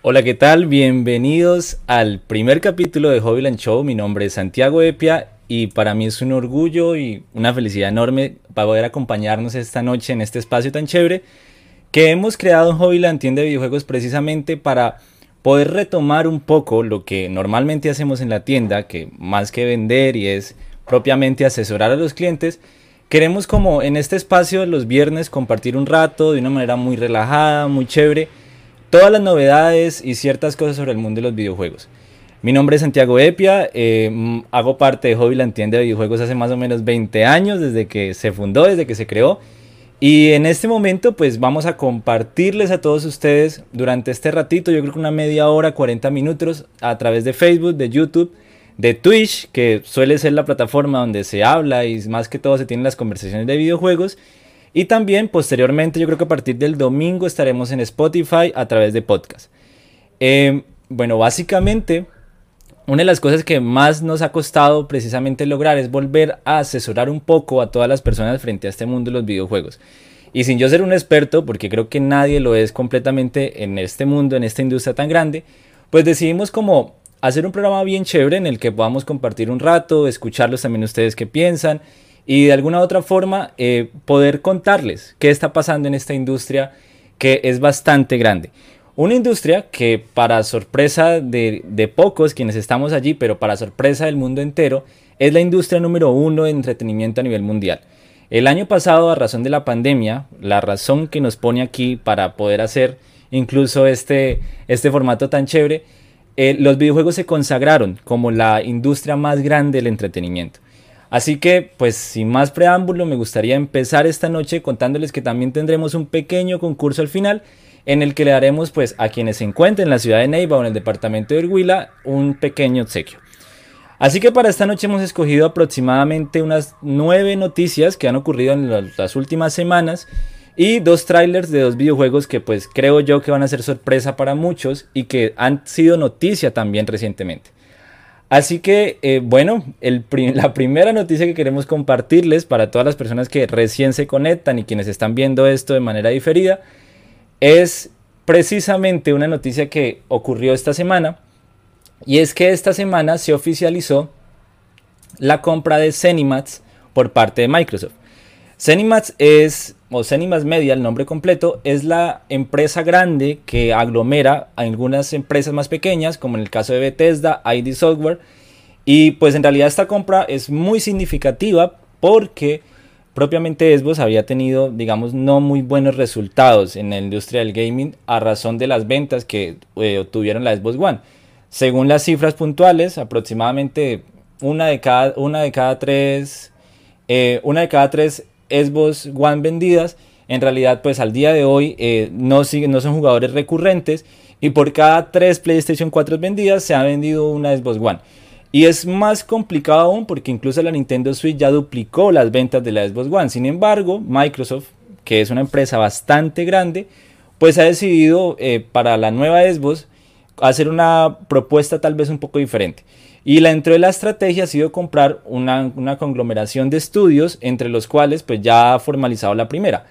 Hola, ¿qué tal? Bienvenidos al primer capítulo de Hobbyland Show. Mi nombre es Santiago Epia y para mí es un orgullo y una felicidad enorme poder acompañarnos esta noche en este espacio tan chévere que hemos creado en Hobbyland Tienda de Videojuegos precisamente para poder retomar un poco lo que normalmente hacemos en la tienda, que más que vender y es propiamente asesorar a los clientes, queremos como en este espacio los viernes compartir un rato de una manera muy relajada, muy chévere todas las novedades y ciertas cosas sobre el mundo de los videojuegos. Mi nombre es Santiago Epia, eh, hago parte de Hobbyland Tienda de Videojuegos hace más o menos 20 años, desde que se fundó, desde que se creó. Y en este momento pues vamos a compartirles a todos ustedes durante este ratito, yo creo que una media hora, 40 minutos, a través de Facebook, de YouTube, de Twitch, que suele ser la plataforma donde se habla y más que todo se tienen las conversaciones de videojuegos. Y también posteriormente, yo creo que a partir del domingo estaremos en Spotify a través de podcast. Em, bueno, básicamente, una de las cosas que más nos ha costado precisamente lograr es volver a asesorar un poco a todas las personas frente a este mundo de los videojuegos. Y sin yo ser un experto, porque creo que nadie lo es completamente en este mundo, en esta industria tan grande, pues decidimos como hacer un programa bien chévere en el que podamos compartir un rato, escucharlos también ustedes qué piensan y de alguna u otra forma eh, poder contarles qué está pasando en esta industria que es bastante grande. Una industria que para sorpresa de, de, pocos quienes estamos allí, pero para sorpresa del mundo entero, es la industria número uno de entretenimiento a nivel mundial. El año pasado, a razón de la pandemia, la razón que nos pone aquí para poder hacer incluso este, este formato tan chévere, eh, los videojuegos se consagraron como la industria más grande del entretenimiento. Así que, pues sin más preámbulo, me gustaría empezar esta noche contándoles que también tendremos un pequeño concurso al final en el que le daremos pues a quienes se encuentren en la ciudad de Neiva o en el departamento de Urhuila un pequeño obsequio. Así que para esta noche hemos escogido aproximadamente unas nueve noticias que han ocurrido en las últimas semanas y dos trailers de dos videojuegos que pues creo yo que van a ser sorpresa para muchos y que han sido noticia también recientemente. Así que, eh, bueno, la primera noticia que queremos compartirles para todas las personas que recién se conectan y quienes están viendo esto de manera diferida es precisamente una noticia que ocurrió esta semana y es que esta semana se oficializó la compra de Cenimax por parte de Microsoft. Cenimax es, o Cenimax Media, el nombre completo, es la empresa grande que aglomera a algunas empresas más pequeñas, como en el caso de Bethesda, ID Software. Y pues en realidad esta compra es muy significativa porque propiamente Xbox había tenido, digamos, no muy buenos resultados en la industria del gaming a razón de las ventas que eh, obtuvieron la Xbox One. Según las cifras puntuales, aproximadamente una de cada, una de cada tres, eh, una de cada tres Xbox One vendidas, en realidad pues al día de hoy eh, no, no son jugadores recurrentes y por cada tres PlayStation 4 vendidas se ha vendido una Xbox One. Y es más complicado aún porque incluso la Nintendo Switch ya duplicó las ventas de la Xbox One. Sin embargo, Microsoft, que es una empresa bastante grande, pues ha decidido eh, para la nueva Xbox hacer una propuesta tal vez un poco diferente. Y la dentro de la estrategia ha sido comprar una, conglomeración de estudios, entre los cuales pues ya ha formalizado la primera.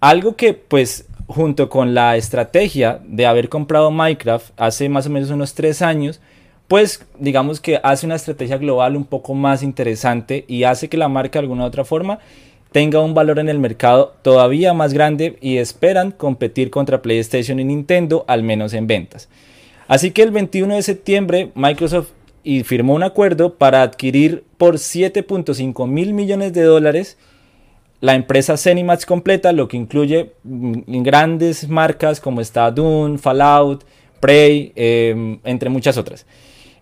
Algo que pues junto con la estrategia de haber comprado Minecraft hace más o menos unos tres años, pues digamos que hace una estrategia global un poco más interesante y hace que la marca de alguna u otra forma tenga un valor en el mercado todavía más grande y esperan competir contra PlayStation y Nintendo, al menos en ventas. Así que el 21 de septiembre Microsoft y firmó un acuerdo para adquirir por 7.5 mil millones de dólares la empresa Cenimax completa, lo que incluye mm, grandes marcas como está Dune, Fallout, Prey, em, entre muchas otras.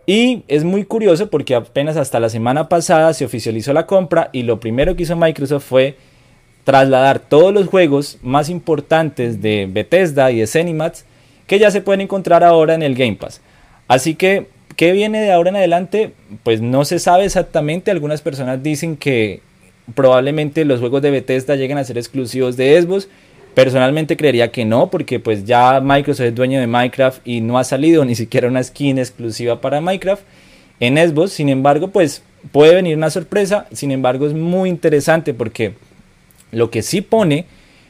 Y es muy curioso porque apenas hasta la semana pasada se oficializó la compra y lo primero que hizo Microsoft fue trasladar todos los juegos más importantes de Bethesda y de Cenimax que ya se pueden encontrar ahora en el Game Pass. Así que ¿Qué viene de ahora en adelante? Pues no se sabe exactamente. Algunas personas dicen que probablemente los juegos de Bethesda lleguen a ser exclusivos de Xbox. Personalmente creería que no, porque pues ya Microsoft es dueño de Minecraft y no ha salido ni siquiera una skin exclusiva para Minecraft en Xbox. Sin embargo, pues puede venir una sorpresa. Sin embargo, es muy interesante porque lo que sí pone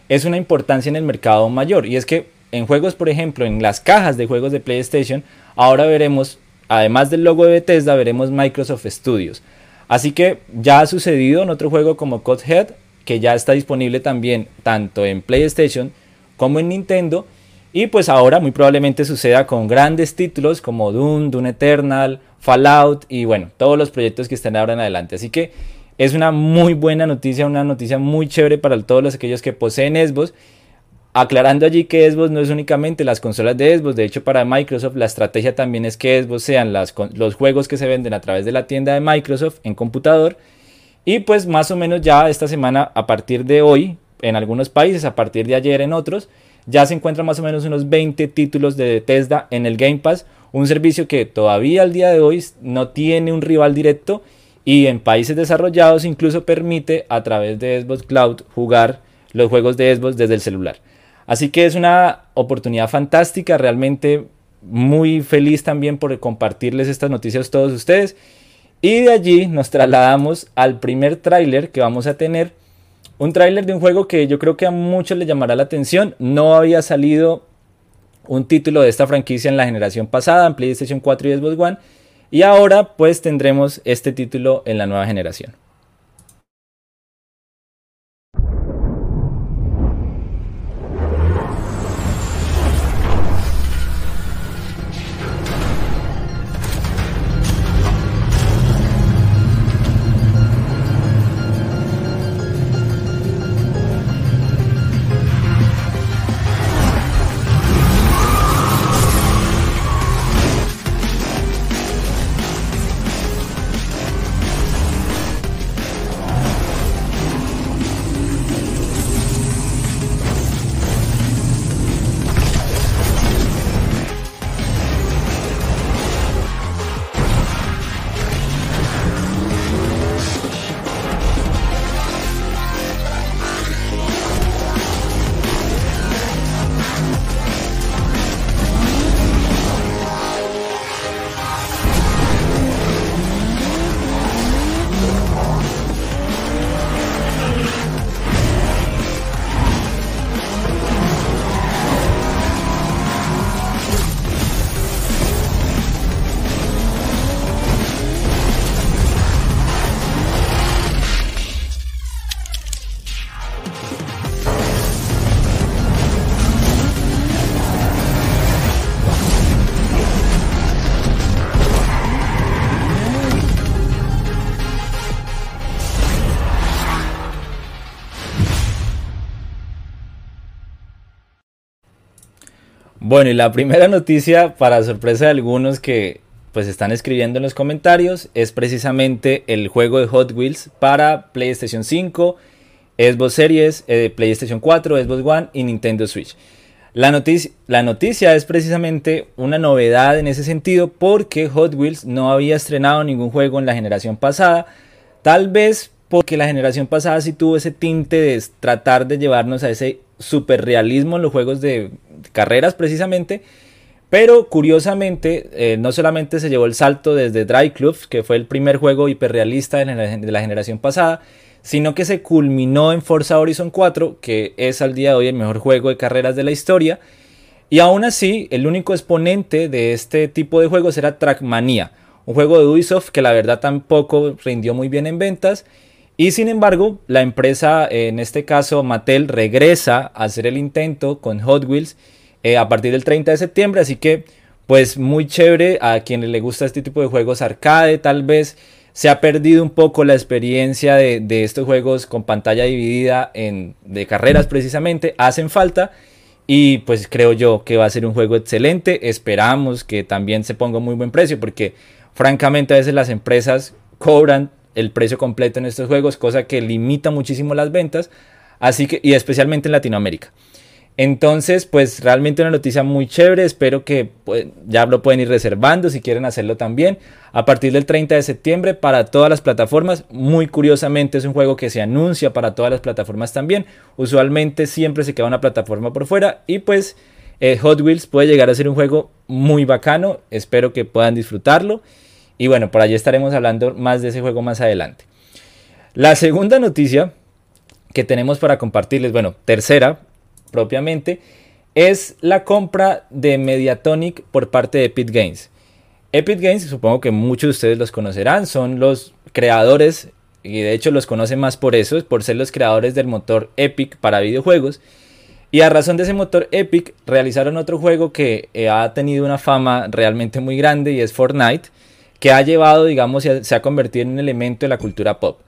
es una importancia en el mercado mayor. Y es que en juegos, por ejemplo, en las cajas de juegos de PlayStation, ahora veremos, además del logo de Bethesda, veremos Microsoft Studios. Así que ya ha sucedido en otro juego como Codhead, que ya está disponible también tanto en PlayStation como en Nintendo. Y pues ahora muy probablemente suceda con grandes títulos como Doom, Doom Eternal, Fallout y bueno, todos los proyectos que están ahora en adelante. Así que es una muy buena noticia, una noticia muy chévere para todos aquellos que poseen Xbox. Aclarando allí que Xbox no es únicamente las consolas de Xbox, de hecho para Microsoft la estrategia también es que Xbox sean los juegos que se venden a través de la tienda de Microsoft en computador y pues más o menos ya esta semana, a partir de hoy, en algunos países, a partir de ayer en otros, ya se encuentran más o menos unos 20 títulos de Bethesda en el Game Pass, un servicio que todavía al día de hoy no tiene un rival directo y en países desarrollados incluso permite a través de Xbox Cloud jugar los juegos de Xbox desde el celular. Así que es una oportunidad fantástica, realmente muy feliz también por compartirles estas noticias a todos ustedes. Y de allí nos trasladamos al primer tráiler que vamos a tener. Un tráiler de un juego que yo creo que a muchos les llamará la atención. No había salido un título de esta franquicia en la generación pasada, en PlayStation 4 y Xbox One. Y ahora pues tendremos este título en la nueva generación. Bueno, y la primera noticia, para sorpresa de algunos que pues están escribiendo en los comentarios, es precisamente el juego de Hot Wheels para PlayStation 5, Xbox Series, eh, PlayStation 4, Xbox One y Nintendo Switch. La noticia, la noticia es precisamente una novedad en ese sentido porque Hot Wheels no había estrenado ningún juego en la generación pasada, tal vez porque la generación pasada sí tuvo ese tinte de tratar de llevarnos a ese super realismo en los juegos de carreras precisamente. Pero curiosamente, eh, no solamente se llevó el salto desde Dry Clubs, que fue el primer juego hiperrealista de la, generación pasada, sino que se culminó en Forza Horizon 4, que es al día de hoy el mejor juego de carreras de la historia. Y aún así, el único exponente de este tipo de juegos era Trackmania, un juego de Ubisoft que la verdad tampoco rindió muy bien en ventas y sin embargo, la empresa, en este caso Mattel, regresa a hacer el intento con Hot Wheels eh, a partir del 30 de septiembre. Así que, pues muy chévere a quien le gusta este tipo de juegos arcade, tal vez se ha perdido un poco la experiencia de, estos juegos con pantalla dividida en, de carreras precisamente, hacen falta. Y pues creo yo que va a ser un juego excelente. Esperamos que también se ponga muy buen precio porque francamente a veces las empresas cobran el precio completo en estos juegos, cosa que limita muchísimo las ventas, así que y especialmente en Latinoamérica. Entonces, pues realmente una noticia muy chévere, espero que pues, ya lo pueden ir reservando si quieren hacerlo también. A partir del 30 de septiembre para todas las plataformas, muy curiosamente es un juego que se anuncia para todas las plataformas también. Usualmente siempre se queda una plataforma por fuera y pues eh, Hot Wheels puede llegar a ser un juego muy bacano, espero que puedan disfrutarlo. Y bueno, por allí estaremos hablando más de ese juego más adelante. La segunda noticia que tenemos para compartirles, bueno, tercera propiamente, es la compra de Mediatonic por parte de Epic Games. Epic Games, supongo que muchos de ustedes los conocerán, son los creadores, y de hecho los conocen más por eso, por ser los creadores del motor Epic para videojuegos. Y a razón de ese motor Epic, realizaron otro juego que eh, ha tenido una fama realmente muy grande y es Fortnite, que ha llevado, digamos, se ha convertido en un elemento de la cultura pop.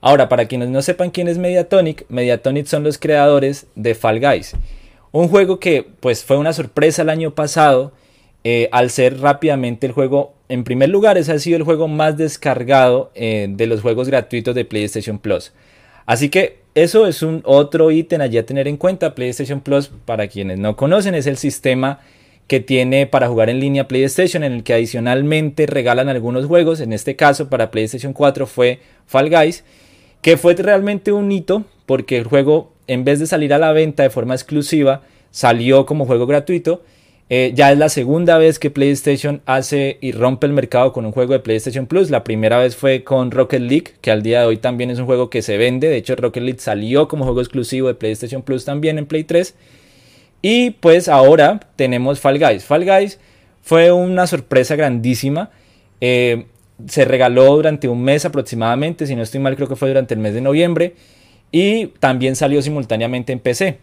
Ahora, para quienes no sepan quién es Mediatonic, Mediatonic son los creadores de Fall Guys. Un juego que pues fue una sorpresa el año pasado eh, al ser rápidamente el juego, en primer lugar, ese ha sido el juego más descargado eh, de los juegos gratuitos de PlayStation Plus. Así que eso es un otro ítem allí a tener en cuenta. PlayStation Plus, para quienes no conocen, es el sistema que tiene para jugar en línea PlayStation, en el que adicionalmente regalan algunos juegos. En este caso, para PlayStation 4 fue Fall Guys, que fue realmente un hito, porque el juego, en vez de salir a la venta de forma exclusiva, salió como juego gratuito. Eh, ya es la segunda vez que PlayStation hace y rompe el mercado con un juego de PlayStation Plus. La primera vez fue con Rocket League, que al día de hoy también es un juego que se vende. De hecho, Rocket League salió como juego exclusivo de PlayStation Plus también en Play 3. Y pues ahora tenemos Fall Guys. Fall Guys fue una sorpresa grandísima. Eh, se regaló durante un mes aproximadamente, si no estoy mal creo que fue durante el mes de noviembre. Y también salió simultáneamente en PC.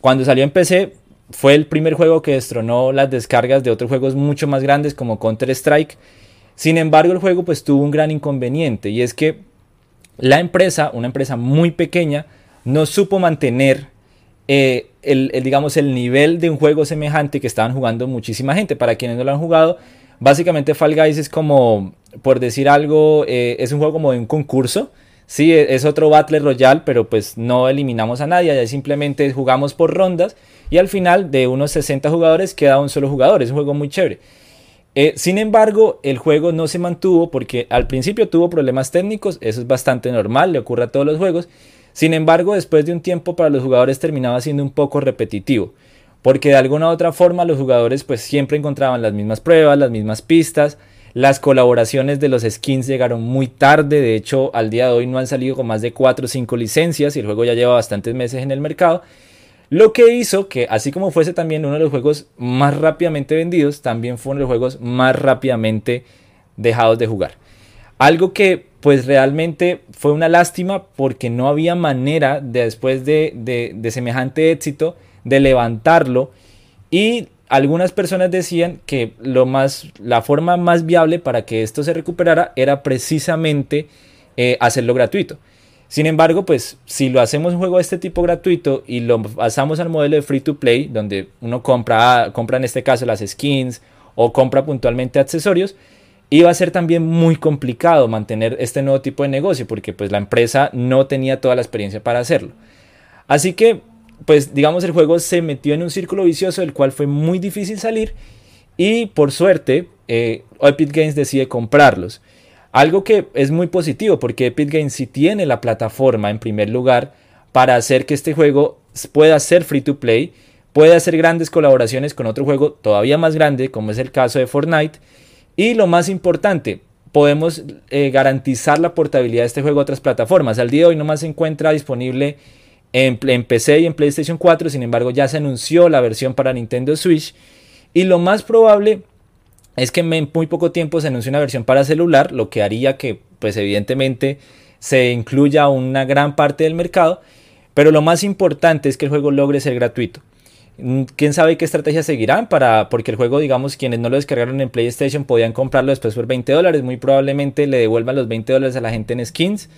Cuando salió en PC fue el primer juego que destronó las descargas de otros juegos mucho más grandes como Counter Strike. Sin embargo el juego pues tuvo un gran inconveniente y es que la empresa, una empresa muy pequeña, no supo mantener eh, el, digamos, el nivel de un juego semejante que estaban jugando muchísima gente. Para quienes no lo han jugado, básicamente Fall Guys es como, por decir algo, eh, es un juego como de un concurso. Sí, e, es otro Battle Royale, pero pues no eliminamos a nadie, ya simplemente jugamos por rondas y al final de unos 60 jugadores queda un solo jugador. Es un juego muy chévere. Eh, sin embargo, el juego no se mantuvo porque al principio tuvo problemas técnicos, eso es bastante normal, le ocurre a todos los juegos. Sin embargo, después de un tiempo para los jugadores terminaba siendo un poco repetitivo, porque de alguna u otra forma los jugadores pues siempre encontraban las mismas pruebas, las mismas pistas, las colaboraciones de los skins llegaron muy tarde, de hecho al día de hoy no han salido con más de 4 o 5 licencias y el juego ya lleva bastantes meses en el mercado. Lo que hizo que, así como fuese también uno de los juegos más rápidamente vendidos, también fue uno de los juegos más rápidamente dejados de jugar. Algo que pues realmente fue una lástima porque no había manera de, después de, semejante éxito de levantarlo y algunas personas decían que lo más, la forma más viable para que esto se recuperara era precisamente eh, hacerlo gratuito. Sin embargo, pues si lo hacemos un juego de este tipo gratuito y lo pasamos al modelo de free to play, donde uno compra, compra en este caso las skins o compra puntualmente accesorios, iba a ser también muy complicado mantener este nuevo tipo de negocio porque pues la empresa no tenía toda la experiencia para hacerlo. Así que pues digamos el juego se metió en un círculo vicioso del cual fue muy difícil salir y por suerte eh, Epic Games decide comprarlos. Algo que es muy positivo porque Epic Games sí tiene la plataforma en primer lugar para hacer que este juego pueda ser free to play, pueda hacer grandes colaboraciones con otro juego todavía más grande como es el caso de Fortnite y lo más importante, podemos eh, garantizar la portabilidad de este juego a otras plataformas. Al día de hoy nomás se encuentra disponible en, PC y en PlayStation 4, sin embargo ya se anunció la versión para Nintendo Switch. Y lo más probable es que en muy poco tiempo se anuncie una versión para celular, lo que haría que pues evidentemente se incluya una gran parte del mercado. Pero lo más importante es que el juego logre ser gratuito. Mm, quién sabe qué estrategia seguirán para porque el juego digamos quienes no lo descargaron en PlayStation podían comprarlo después por 20 dólares muy probablemente le devuelvan los 20 dólares a la gente en skins.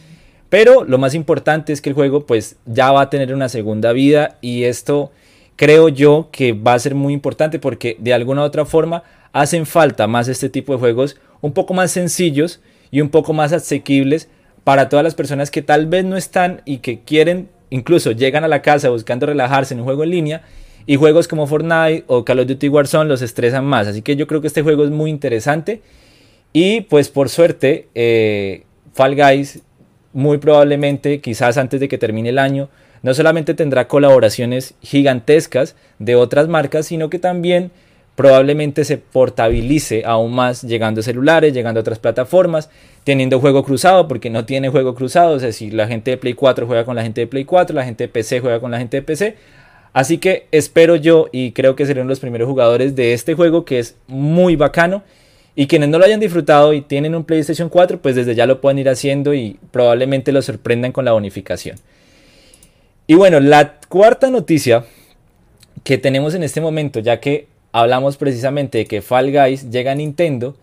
Pero lo más importante es que el juego pues ya va a tener una segunda vida y esto creo yo que va a ser muy importante porque de alguna u otra forma hacen falta más este tipo de juegos un poco más sencillos y un poco más asequibles para todas las personas que tal vez no están y que quieren incluso llegan a la casa buscando relajarse en un juego en línea y juegos como Fortnite o Call of Duty Warzone los estresan más. Así que yo creo que este juego es muy interesante. Y pues por suerte, eh, Fall Guys muy probablemente, quizás antes de que termine el año, no solamente tendrá colaboraciones gigantescas de otras marcas, sino que también probablemente se portabilice aún más llegando a celulares, llegando a otras plataformas, teniendo juego cruzado, porque no tiene juego cruzado, es decir, la gente de Play 4 juega con la gente de Play 4, la gente de PC juega con la gente de PC, Así que espero yo y creo que serán los primeros jugadores de este juego que es muy bacano. Y quienes no lo hayan disfrutado y tienen un PlayStation 4, pues desde ya lo pueden ir haciendo y probablemente lo sorprendan con la bonificación. Y bueno, la cuarta noticia que tenemos en este momento, ya que hablamos precisamente de que Fall Guys llega a Nintendo,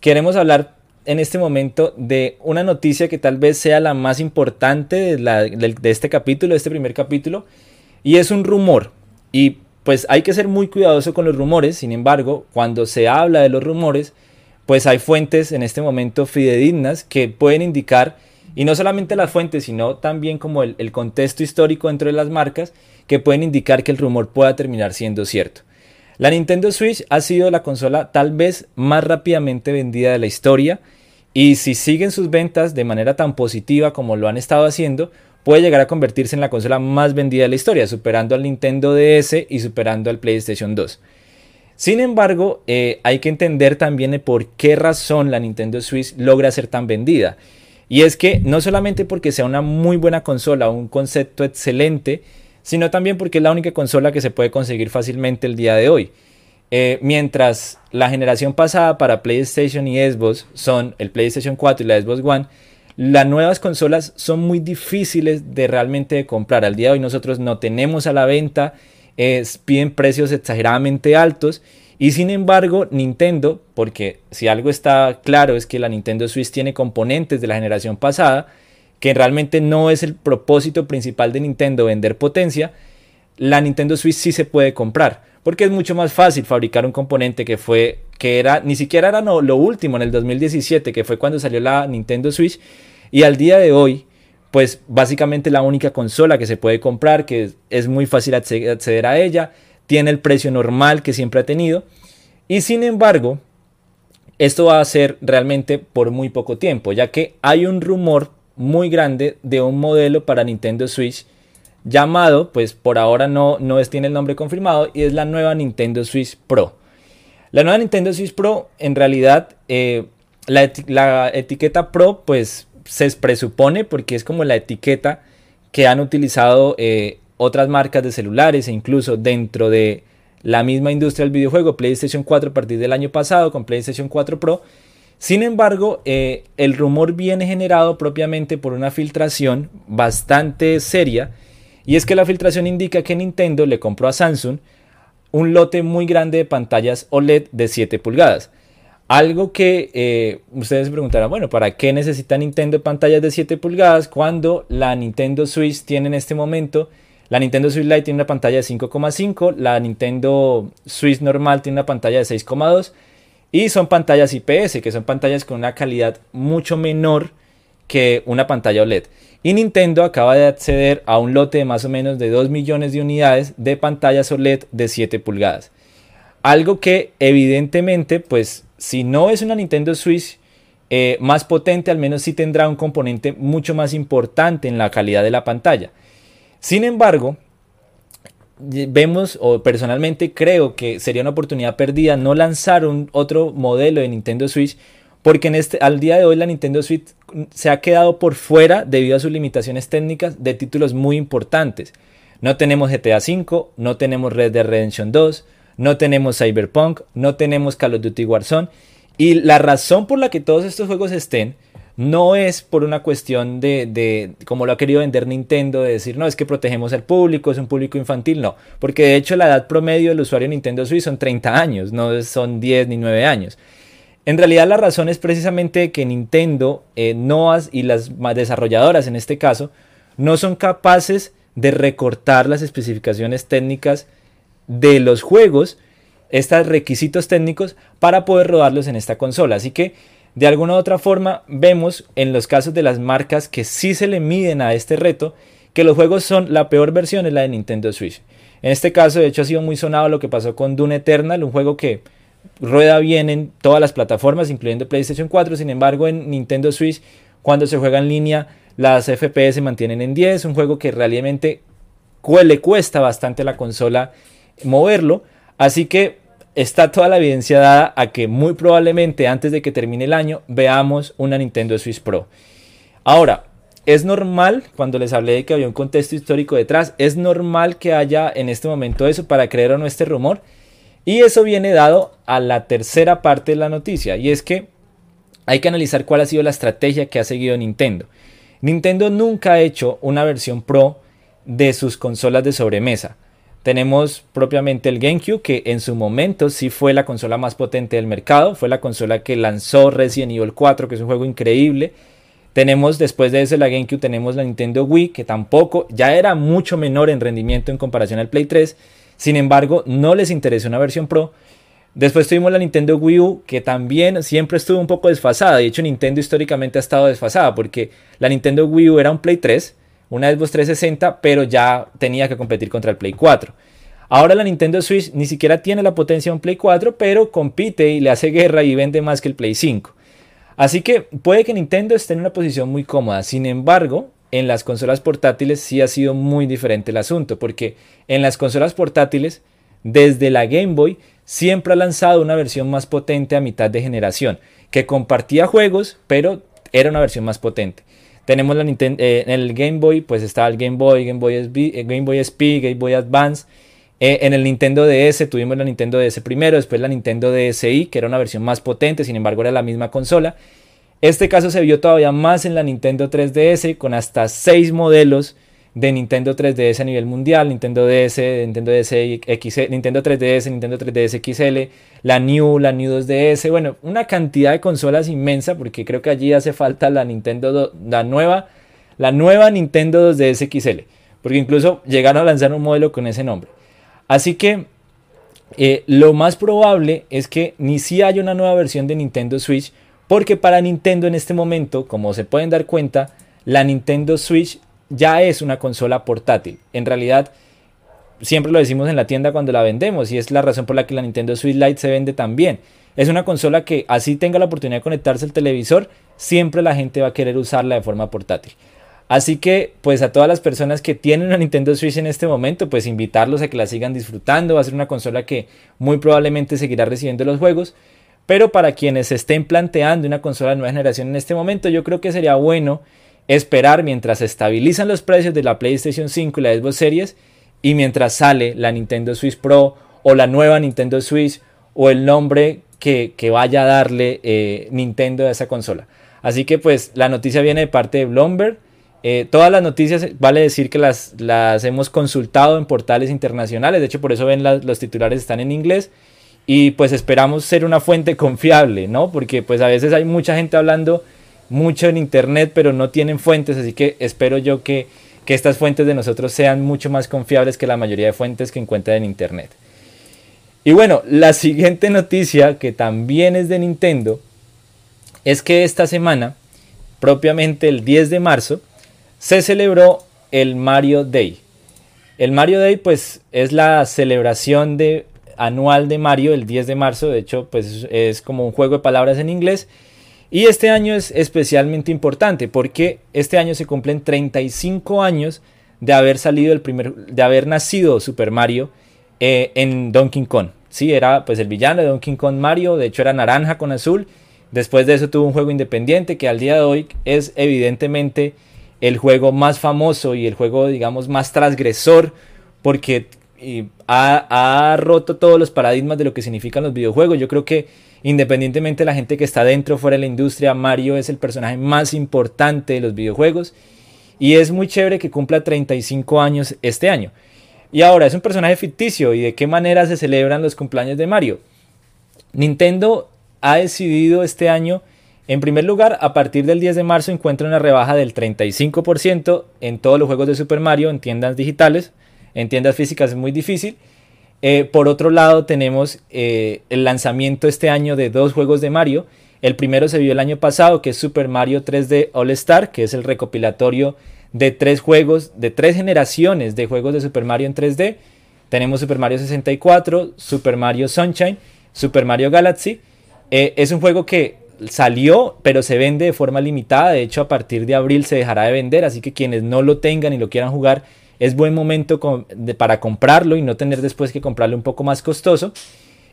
queremos hablar en este momento de una noticia que tal vez sea la más importante de, de este capítulo, de este primer capítulo, y es un rumor. Y pues hay que ser muy cuidadoso con los rumores. Sin embargo, cuando se habla de los rumores, pues hay fuentes en este momento fidedignas que pueden indicar, y no solamente las fuentes, sino también como el, contexto histórico dentro de las marcas, que pueden indicar que el rumor pueda terminar siendo cierto. La Nintendo Switch ha sido la consola tal vez más rápidamente vendida de la historia y si siguen sus ventas de manera tan positiva como lo han estado haciendo, puede llegar a convertirse en la consola más vendida de la historia, superando al Nintendo DS y superando al PlayStation 2. Sin embargo, eh, hay que entender también por qué razón la Nintendo Switch logra ser tan vendida. Y es que no solamente porque sea una muy buena consola, un concepto excelente, sino también porque es la única consola que se puede conseguir fácilmente el día de hoy. Eh, mientras la generación pasada para PlayStation y Xbox son el PlayStation 4 y la Xbox One, las nuevas consolas son muy difíciles de realmente comprar. Al día de hoy nosotros no tenemos a la venta, piden precios exageradamente altos. Y sin embargo, Nintendo, porque si algo está claro es que la Nintendo Switch tiene componentes de la generación pasada, que realmente no es el propósito principal de Nintendo vender potencia, la Nintendo Switch sí se puede comprar, porque es mucho más fácil fabricar un componente que fue que era ni siquiera era lo último en el 2017, que fue cuando salió la Nintendo Switch y al día de hoy, pues básicamente la única consola que se puede comprar, que es muy fácil acceder a ella, tiene el precio normal que siempre ha tenido. Y sin embargo, esto va a ser realmente por muy poco tiempo, ya que hay un rumor muy grande de un modelo para Nintendo Switch llamado, pues por ahora no, no es, tiene el nombre confirmado, y es la nueva Nintendo Switch Pro. La nueva Nintendo Switch Pro, en realidad, eh, la, la, etiqueta Pro, pues se presupone, porque es como la etiqueta que han utilizado eh, otras marcas de celulares e incluso dentro de la misma industria del videojuego, PlayStation 4 a partir del año pasado con PlayStation 4 Pro. Sin embargo, eh, el rumor viene generado propiamente por una filtración bastante seria y es que la filtración indica que Nintendo le compró a Samsung un lote muy grande de pantallas OLED de 7 pulgadas. Algo que eh, ustedes se preguntarán, bueno, ¿para qué necesita Nintendo pantallas de 7 pulgadas cuando la Nintendo Switch tiene en este momento, la Nintendo Switch Lite tiene una pantalla de 5,5, la Nintendo Switch normal tiene una pantalla de 6,2 y son pantallas IPS, que son pantallas con una calidad mucho menor que una pantalla OLED. Y Nintendo acaba de acceder a un lote de más o menos de 2 millones de unidades de pantallas OLED de 7 pulgadas. Algo que evidentemente pues si no es una Nintendo Switch eh, más potente, al menos sí tendrá un componente mucho más importante en la calidad de la pantalla. Sin embargo, vemos o personalmente creo que sería una oportunidad perdida no lanzar un otro modelo de Nintendo Switch porque este, al día de hoy la Nintendo Switch se ha quedado por fuera debido a sus limitaciones técnicas de títulos muy importantes. No tenemos GTA V, no tenemos Red Dead Redemption 2, no tenemos Cyberpunk, no tenemos Call of Duty Warzone. Y la razón por la que todos estos juegos estén no es por una cuestión de, de, como lo ha querido vender Nintendo, de decir, no, es que protegemos al público, es un público infantil, no, porque de hecho la edad promedio del usuario Nintendo Switch son 30 años, no son 10 ni 9 años. En realidad la razón es precisamente que Nintendo eh, no y las desarrolladoras en este caso no son capaces de recortar las especificaciones técnicas de los juegos, estos requisitos técnicos para poder rodarlos en esta consola. Así que de alguna u otra forma vemos en los casos de las marcas que sí se le miden a este reto que los juegos son la peor versión es la de Nintendo Switch. En este caso de hecho ha sido muy sonado lo que pasó con Dune Eternal, un juego que rueda bien en todas las plataformas incluyendo PlayStation 4, sin embargo en Nintendo Switch cuando se juega en línea las FPS se mantienen en 10, un juego que realmente le cuesta bastante la consola moverlo. Así que está toda la evidencia dada a que muy probablemente antes de que termine el año veamos una Nintendo Switch Pro. Ahora, es normal, cuando les hablé de que había un contexto histórico detrás, es normal que haya en este momento eso para creer o no este rumor. Y eso viene dado a la tercera parte de la noticia, y es que hay que analizar cuál ha sido la estrategia que ha seguido Nintendo. Nintendo nunca ha hecho una versión Pro de sus consolas de sobremesa. Tenemos propiamente el GameCube, que en su momento sí fue la consola más potente del mercado, fue la consola que lanzó Resident Evil 4, que es un juego increíble, tenemos después de ese la GameCube, tenemos la Nintendo Wii, que tampoco ya era mucho menor en rendimiento en comparación al Play 3. Sin embargo, no les interesó una versión Pro. Después tuvimos la Nintendo Wii U, que también siempre estuvo un poco desfasada. De hecho, Nintendo históricamente ha estado desfasada, porque la Nintendo Wii U era un Play 3, una Xbox 360, pero ya tenía que competir contra el Play 4. Ahora la Nintendo Switch ni siquiera tiene la potencia de un Play 4, pero compite y le hace guerra y vende más que el Play 5. Así que puede que Nintendo esté en una posición muy cómoda. Sin embargo, en las consolas portátiles sí ha sido muy diferente el asunto, porque en las consolas portátiles, desde la Game Boy, siempre ha lanzado una versión más potente a mitad de generación, que compartía juegos, pero era una versión más potente. Tenemos la Nintendo, eh, en el Game Boy, pues estaba el Game Boy, Game Boy, eh, SP, Game Boy Advance. Eh, en el Nintendo DS tuvimos la Nintendo DS primero, después la Nintendo DSi, que era una versión más potente, sin embargo era la misma consola. Este caso se vio todavía más en la Nintendo 3DS, con hasta 6 modelos de Nintendo 3DS a nivel mundial, Nintendo DS, Nintendo DS XL, Nintendo 3DS, Nintendo 3DS XL, la New, la New 2DS, bueno, una cantidad de consolas inmensa porque creo que allí hace falta la Nintendo la nueva la nueva Nintendo 2DS XL, porque incluso llegaron a lanzar un modelo con ese nombre. Así que eh, lo más probable es que ni si haya una nueva versión de Nintendo Switch, porque para Nintendo en este momento, como se pueden dar cuenta, la Nintendo Switch ya es una consola portátil. En realidad, siempre lo decimos en la tienda cuando la vendemos y es la razón por la que la Nintendo Switch Lite se vende tan bien. Es una consola que así tenga la oportunidad de conectarse al televisor, siempre la gente va a querer usarla de forma portátil. Así que, pues a todas las personas que tienen una Nintendo Switch en este momento, pues invitarlos a que la sigan disfrutando. Va a ser una consola que muy probablemente seguirá recibiendo los juegos. Pero para quienes estén planteando una consola de nueva generación en este momento, yo creo que sería bueno esperar mientras se estabilizan los precios de la PlayStation 5 y la Xbox Series y mientras sale la Nintendo Switch Pro o la nueva Nintendo Switch o el nombre que, vaya a darle eh, Nintendo a esa consola. Así que pues la noticia viene de parte de Bloomberg eh, todas las noticias, vale decir que las, las hemos consultado en portales internacionales, de hecho por eso ven los titulares están en inglés y pues esperamos ser una fuente confiable, ¿no? Porque pues a veces hay mucha gente hablando mucho en internet pero no tienen fuentes, así que espero yo que, que estas fuentes de nosotros sean mucho más confiables que la mayoría de fuentes que encuentran en internet. Y bueno, la siguiente noticia que también es de Nintendo es que esta semana, propiamente el 10 de marzo, se celebró el Mario Day. El Mario Day pues es la celebración de, anual de Mario el 10 de marzo, de hecho pues es como un juego de palabras en inglés. Y este año es especialmente importante porque este año se cumplen 35 años de haber salido el primer, de haber nacido Super Mario eh, en Donkey Kong. Sí, era pues el villano de Donkey Kong Mario, de hecho era naranja con azul. Después de eso tuvo un juego independiente que al día de hoy es evidentemente el juego más famoso y el juego, digamos, más transgresor, porque ha, roto todos los paradigmas de lo que significan los videojuegos. Yo creo que independientemente de la gente que está dentro o fuera de la industria, Mario es el personaje más importante de los videojuegos. Y es muy chévere que cumpla 35 años este año. Y ahora, es un personaje ficticio. ¿Y de qué manera se celebran los cumpleaños de Mario? Nintendo ha decidido este año en primer lugar, a partir del 10 de marzo encuentra una rebaja del 35% en todos los juegos de Super Mario en tiendas digitales. En tiendas físicas es muy difícil. Eh, por otro lado, tenemos eh, el lanzamiento este año de dos juegos de Mario. El primero se vio el año pasado, que es Super Mario 3D All Star, que es el recopilatorio de tres juegos, de tres generaciones de juegos de Super Mario en 3D. Tenemos Super Mario 64, Super Mario Sunshine, Super Mario Galaxy. Eh, es un juego que salió, pero se vende de forma limitada. De hecho, a partir de abril se dejará de vender, así que quienes no lo tengan y lo quieran jugar, es buen momento para comprarlo y no tener después que comprarlo un poco más costoso.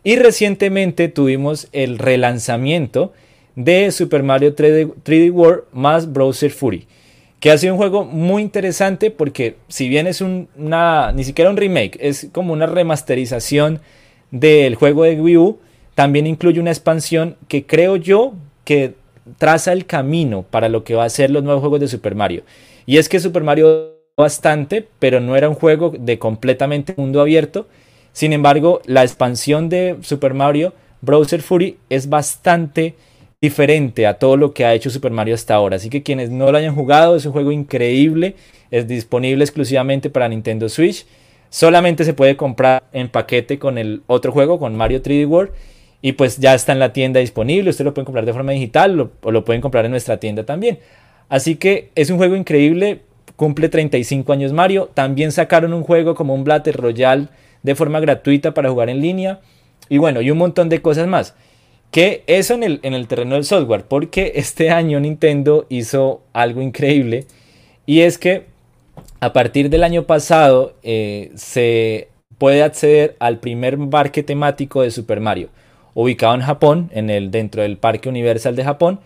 Y recientemente tuvimos el relanzamiento de Super Mario 3D, World más Browser Fury, que ha sido un juego muy interesante porque si bien es una, ni siquiera un remake, es como una remasterización del juego de Wii U, también incluye una expansión que creo yo que traza el camino para lo que va a ser los nuevos juegos de Super Mario. Y es que Super Mario bastante, pero no era un juego de completamente mundo abierto. Sin embargo, la expansión de Super Mario Browser Fury es bastante diferente a todo lo que ha hecho Super Mario hasta ahora. Así que quienes no lo hayan jugado, es un juego increíble. Es disponible exclusivamente para Nintendo Switch. Solamente se puede comprar en paquete con el otro juego, con Mario 3D World. Y pues ya está en la tienda disponible. Usted lo puede comprar de forma digital o lo pueden comprar en nuestra tienda también. Así que es un juego increíble. Cumple 35 años Mario. También sacaron un juego como un Battle Royale de forma gratuita para jugar en línea. Y bueno, y un montón de cosas más. Que eso en el, en el terreno del software, porque este año Nintendo hizo algo increíble y es que a partir del año pasado eh, se puede acceder al primer parque temático de Super Mario, ubicado en Japón, en el, dentro del Parque Universal de Japón.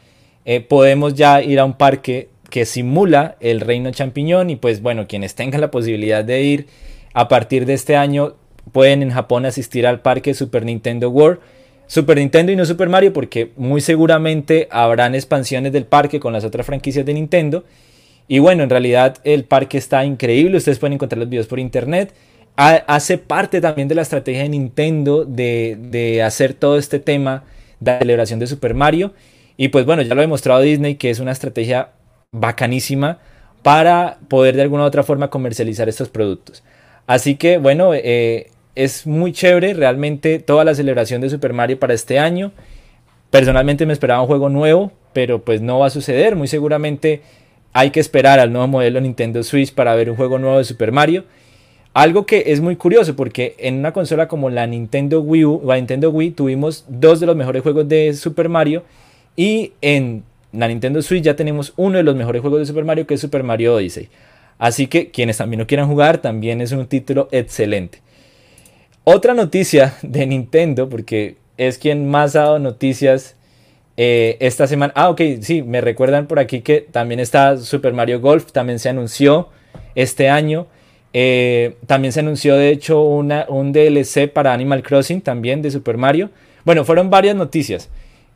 Eh, podemos ya ir a un parque que simula el reino champiñón y pues bueno, quienes tengan la posibilidad de ir a partir de este año pueden en Japón asistir al parque Super Nintendo World Super Nintendo y no Super Mario porque muy seguramente habrán expansiones del parque con las otras franquicias de Nintendo. Y bueno, en realidad el parque está increíble, ustedes pueden encontrar los videos por internet. hace parte también de la estrategia de Nintendo de, hacer todo este tema de celebración de Super Mario. Y pues bueno, ya lo ha demostrado Disney que es una estrategia bacanísima para poder de alguna u otra forma comercializar estos productos. Así que bueno, eh, es muy chévere realmente toda la celebración de Super Mario para este año. Personalmente me esperaba un juego nuevo, pero pues no va a suceder. Muy seguramente hay que esperar al nuevo modelo Nintendo Switch para ver un juego nuevo de Super Mario. Algo que es muy curioso porque en una consola como la Nintendo Wii U, la Nintendo Wii tuvimos dos de los mejores juegos de Super Mario y en la Nintendo Switch ya tenemos uno de los mejores juegos de Super Mario que es Super Mario Odyssey. Así que quienes también no quieran jugar también es un título excelente. Otra noticia de Nintendo, porque es quien más ha dado noticias eh, esta semana. Ah, ok, sí, me recuerdan por aquí que también está Super Mario Golf, también se anunció este año. Eh, también se anunció de hecho un DLC para Animal Crossing también de Super Mario. Bueno, fueron varias noticias.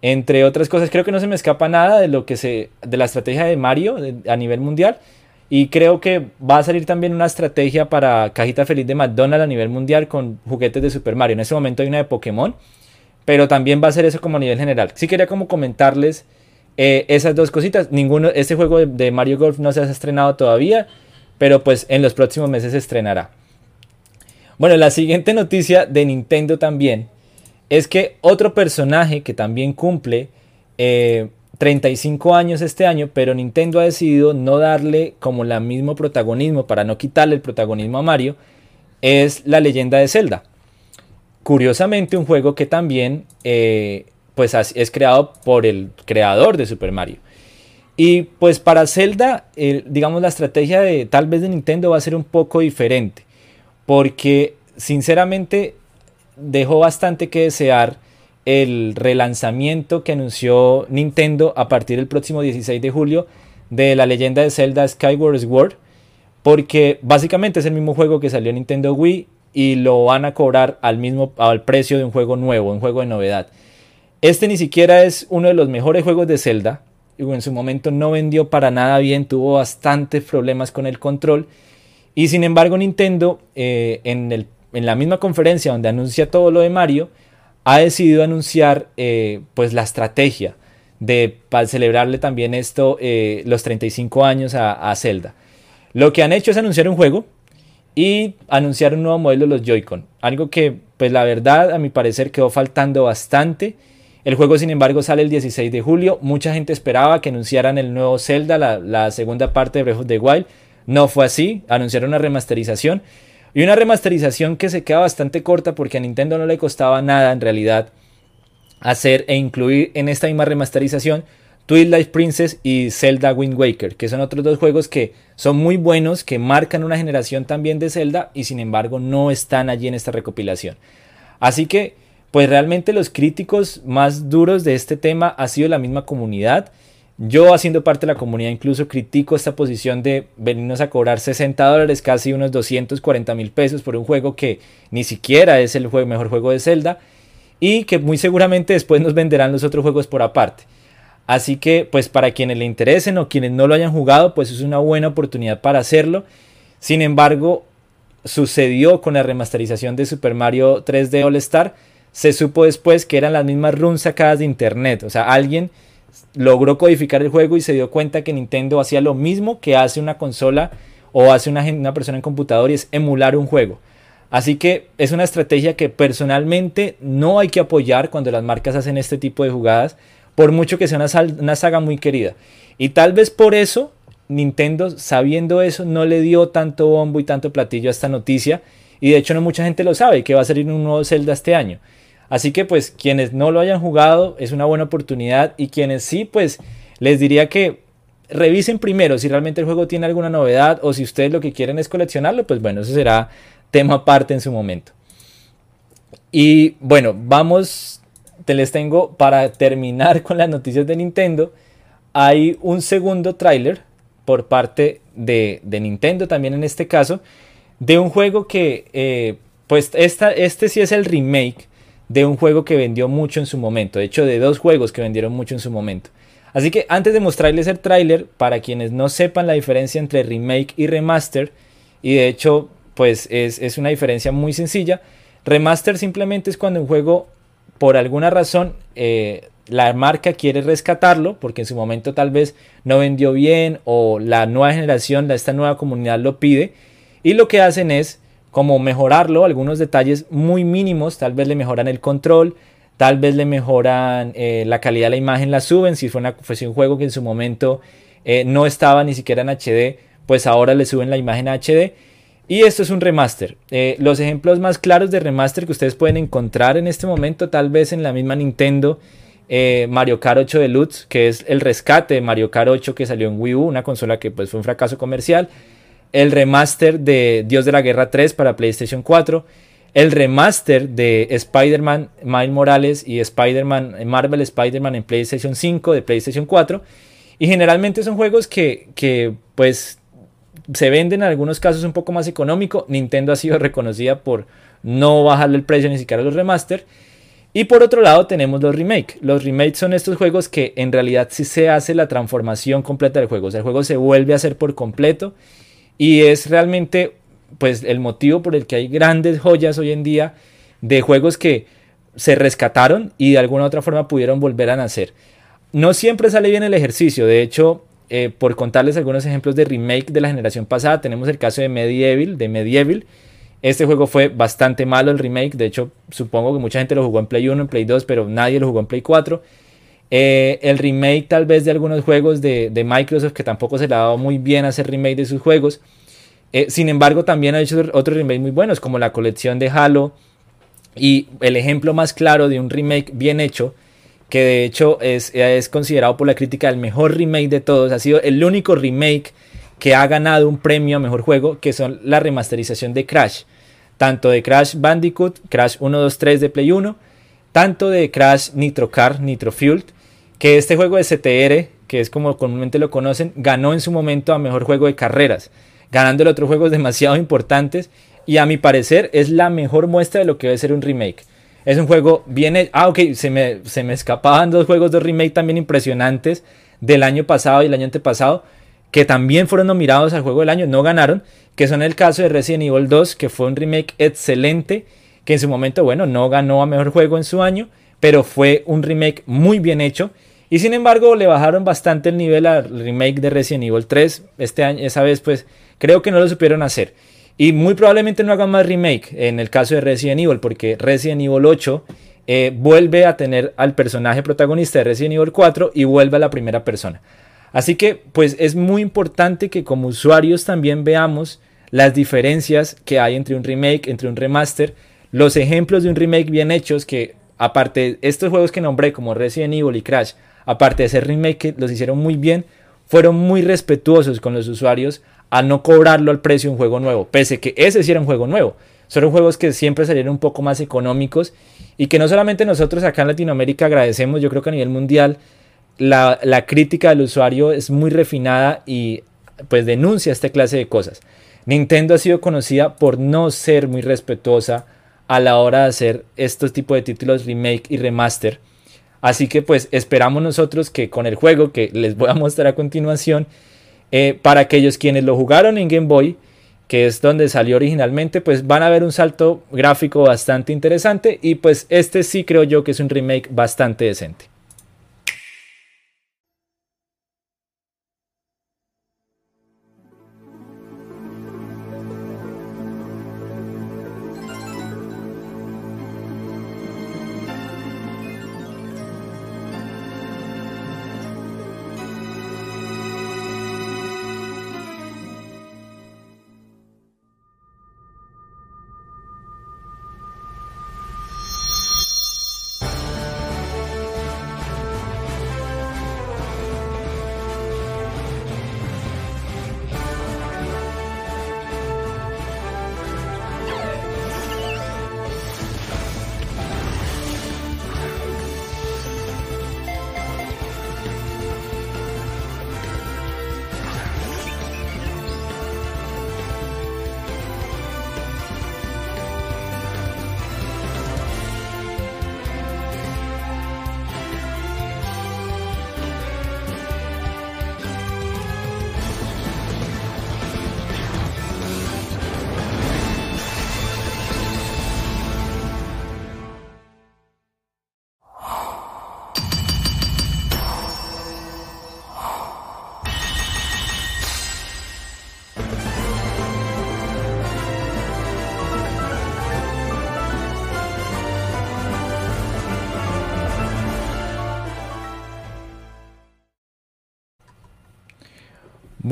Entre otras cosas, creo que no se me escapa nada de lo que se. de la estrategia de Mario a nivel mundial. Y creo que va a salir también una estrategia para Cajita Feliz de McDonald's a nivel mundial con juguetes de Super Mario. En ese momento hay una de Pokémon, pero también va a ser eso como a nivel general. Sí quería como comentarles eh, esas dos cositas. Ninguno, este juego de, de, Mario Golf no se ha estrenado todavía, pero pues en los próximos meses se estrenará. Bueno, la siguiente noticia de Nintendo también es que otro personaje que también cumple eh, 35 años este año, pero Nintendo ha decidido no darle como la mismo protagonismo para no quitarle el protagonismo a Mario, es la leyenda de Zelda. Curiosamente un juego que también eh, pues es creado por el creador de Super Mario. Y pues para Zelda, digamos la estrategia de tal vez de Nintendo va a ser un poco diferente, porque sinceramente dejó bastante que desear el relanzamiento que anunció Nintendo a partir del próximo 16 de julio de la leyenda de Zelda Skyward Sword, porque básicamente es el mismo juego que salió en Nintendo Wii y lo van a cobrar al mismo al precio de un juego nuevo, un juego de novedad. Este ni siquiera es uno de los mejores juegos de Zelda, en su momento no vendió para nada bien, tuvo bastantes problemas con el control y sin embargo Nintendo eh, en, el, en la misma conferencia donde anuncia todo lo de Mario, ha decidido anunciar eh, pues la estrategia de para celebrarle también esto eh, los 35 años a, Zelda. Lo que han hecho es anunciar un juego y anunciar un nuevo modelo de los Joy-Con. Algo que pues la verdad a mi parecer quedó faltando bastante. El juego sin embargo sale el 16 de julio. Mucha gente esperaba que anunciaran el nuevo Zelda, la, la segunda parte de Breath of the Wild. No fue así, anunciaron una remasterización. Y una remasterización que se queda bastante corta porque a Nintendo no le costaba nada en realidad hacer e incluir en esta misma remasterización Twilight Princess y Zelda Wind Waker, que son otros dos juegos que son muy buenos, que marcan una generación también de Zelda y sin embargo no están allí en esta recopilación. Así que, pues realmente los críticos más duros de este tema ha sido la misma comunidad. Yo haciendo parte de la comunidad incluso critico esta posición de venirnos a cobrar 60 dólares, casi unos 240 mil pesos por un juego que ni siquiera es el mejor juego de Zelda y que muy seguramente después nos venderán los otros juegos por aparte. Así que pues para quienes le interesen o quienes no lo hayan jugado pues es una buena oportunidad para hacerlo. Sin embargo sucedió con la remasterización de Super Mario 3D All Star. Se supo después que eran las mismas runs sacadas de internet. O sea, alguien logró codificar el juego y se dio cuenta que Nintendo hacía lo mismo que hace una consola o hace una, una persona en computador y es emular un juego. Así que es una estrategia que personalmente no hay que apoyar cuando las marcas hacen este tipo de jugadas, por mucho que sea una, una saga muy querida. Y tal vez por eso Nintendo, sabiendo eso, no le dio tanto bombo y tanto platillo a esta noticia. Y de hecho no mucha gente lo sabe, que va a salir un nuevo Zelda este año. Así que pues quienes no lo hayan jugado es una buena oportunidad y quienes sí pues les diría que revisen primero si realmente el juego tiene alguna novedad o si ustedes lo que quieren es coleccionarlo, pues bueno, eso será tema aparte en su momento. Y bueno, vamos, te les tengo para terminar con las noticias de Nintendo. Hay un segundo tráiler por parte de, Nintendo también en este caso, de un juego que, eh, pues esta, este sí es el remake de un juego que vendió mucho en su momento, de hecho de dos juegos que vendieron mucho en su momento. Así que antes de mostrarles el tráiler, para quienes no sepan la diferencia entre remake y remaster, y de hecho pues es, una diferencia muy sencilla, remaster simplemente es cuando un juego por alguna razón eh, la marca quiere rescatarlo porque en su momento tal vez no vendió bien o la nueva generación, esta nueva comunidad lo pide y lo que hacen es como mejorarlo, algunos detalles muy mínimos, tal vez le mejoran el control, tal vez le mejoran eh, la calidad de la imagen, la suben, si fue, una, un juego que en su momento eh, no estaba ni siquiera en HD, pues ahora le suben la imagen a HD. Y esto es un remaster. Eh, los ejemplos más claros de remaster que ustedes pueden encontrar en este momento, tal vez en la misma Nintendo, Mario Kart 8 Deluxe, que es el rescate de Mario Kart 8 que salió en Wii U, una consola que pues fue un fracaso comercial el remaster de Dios de la Guerra 3 para PlayStation 4, el remaster de Spider-Man Miles Morales y Spider-Man Marvel Spider-Man en PlayStation 5 de PlayStation 4 y generalmente son juegos que, que pues se venden en algunos casos un poco más económico. Nintendo ha sido reconocida por no bajarle el precio ni siquiera a los remaster. Y por otro lado tenemos los remake. Los remakes son estos juegos que en realidad sí se hace la transformación completa del juego. O sea, el juego se vuelve a hacer por completo y es realmente pues el motivo por el que hay grandes joyas hoy en día de juegos que se rescataron y de alguna otra forma pudieron volver a nacer. No siempre sale bien el ejercicio, de hecho, eh, por contarles algunos ejemplos de remake de la generación pasada, tenemos el caso de Medieval, de Medieval. Este juego fue bastante malo el remake, de hecho supongo que mucha gente lo jugó en Play 1, en Play 2, pero nadie lo jugó en Play 4. Eh, el remake tal vez de algunos juegos de, Microsoft que tampoco se le ha dado muy bien hacer remake de sus juegos. Eh, sin embargo, también ha hecho otros remakes muy buenos, como la colección de Halo. Y el ejemplo más claro de un remake bien hecho, que de hecho es, es considerado por la crítica el mejor remake de todos, ha sido el único remake que ha ganado un premio a mejor juego, que son la remasterización de Crash. Tanto de Crash Bandicoot, Crash 1, 2, 3 de Play 1, tanto de Crash Nitro Car, Nitro Fueled, que este juego de CTR, que es como comúnmente lo conocen, ganó en su momento a mejor juego de carreras, ganándole otros juegos demasiado importantes y a mi parecer es la mejor muestra de lo que debe ser un remake. Es un juego bien... Ah, ok, se me, se me escapaban dos juegos de remake también impresionantes del año pasado y el año antepasado, que también fueron nominados al juego del año, no ganaron, que son el caso de Resident Evil 2, que fue un remake excelente, que en su momento, bueno, no ganó a mejor juego en su año, pero fue un remake muy bien hecho y sin embargo, le bajaron bastante el nivel al remake de Resident Evil 3. Este año, esa vez, pues creo que no lo supieron hacer. Y muy probablemente no hagan más remake en el caso de Resident Evil, porque Resident Evil 8 eh, vuelve a tener al personaje protagonista de Resident Evil 4 y vuelve a la primera persona. Así que, pues es muy importante que como usuarios también veamos las diferencias que hay entre un remake, entre un remaster, los ejemplos de un remake bien hechos que, aparte de estos juegos que nombré como Resident Evil y Crash, aparte de ser remake los hicieron muy bien, fueron muy respetuosos con los usuarios a no cobrarlo al precio de un juego nuevo, pese que ese sí era un juego nuevo. Son juegos que siempre salieron un poco más económicos y que no solamente nosotros acá en Latinoamérica agradecemos, yo creo que a nivel mundial, la, la crítica del usuario es muy refinada y pues denuncia esta clase de cosas. Nintendo ha sido conocida por no ser muy respetuosa a la hora de hacer estos tipos de títulos remake y remaster. Así que pues esperamos nosotros que con el juego que les voy a mostrar a continuación, eh, para aquellos quienes lo jugaron en Game Boy, que es donde salió originalmente, pues van a ver un salto gráfico bastante interesante y pues este sí creo yo que es un remake bastante decente.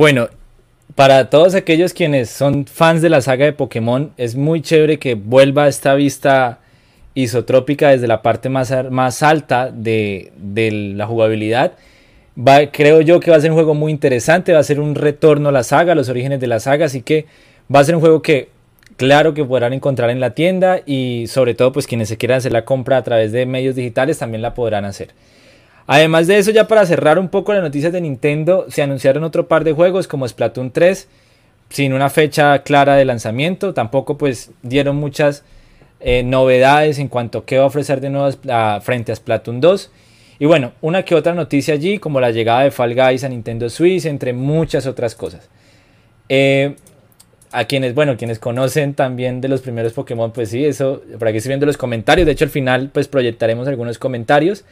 Bueno, para todos aquellos quienes son fans de la saga de Pokémon, es muy chévere que vuelva esta vista isotrópica desde la parte más, más alta de, la jugabilidad. creo yo que va a ser un juego muy interesante, va a ser un retorno a la saga, a los orígenes de la saga, así que va a ser un juego que claro que podrán encontrar en la tienda y sobre todo pues quienes se quieran hacer la compra a través de medios digitales también la podrán hacer. Además de eso, ya para cerrar un poco las noticias de Nintendo, se anunciaron otro par de juegos como Splatoon 3, sin una fecha clara de lanzamiento. Tampoco pues dieron muchas eh, novedades en cuanto a qué va a ofrecer de nuevo frente a Splatoon 2. Y bueno, una que otra noticia allí, como la llegada de Fall Guys a Nintendo Switch, entre muchas otras cosas. Eh, a quienes, bueno, quienes conocen también de los primeros Pokémon, pues sí, eso, por aquí estoy viendo los comentarios. De hecho, al final, pues proyectaremos algunos comentarios.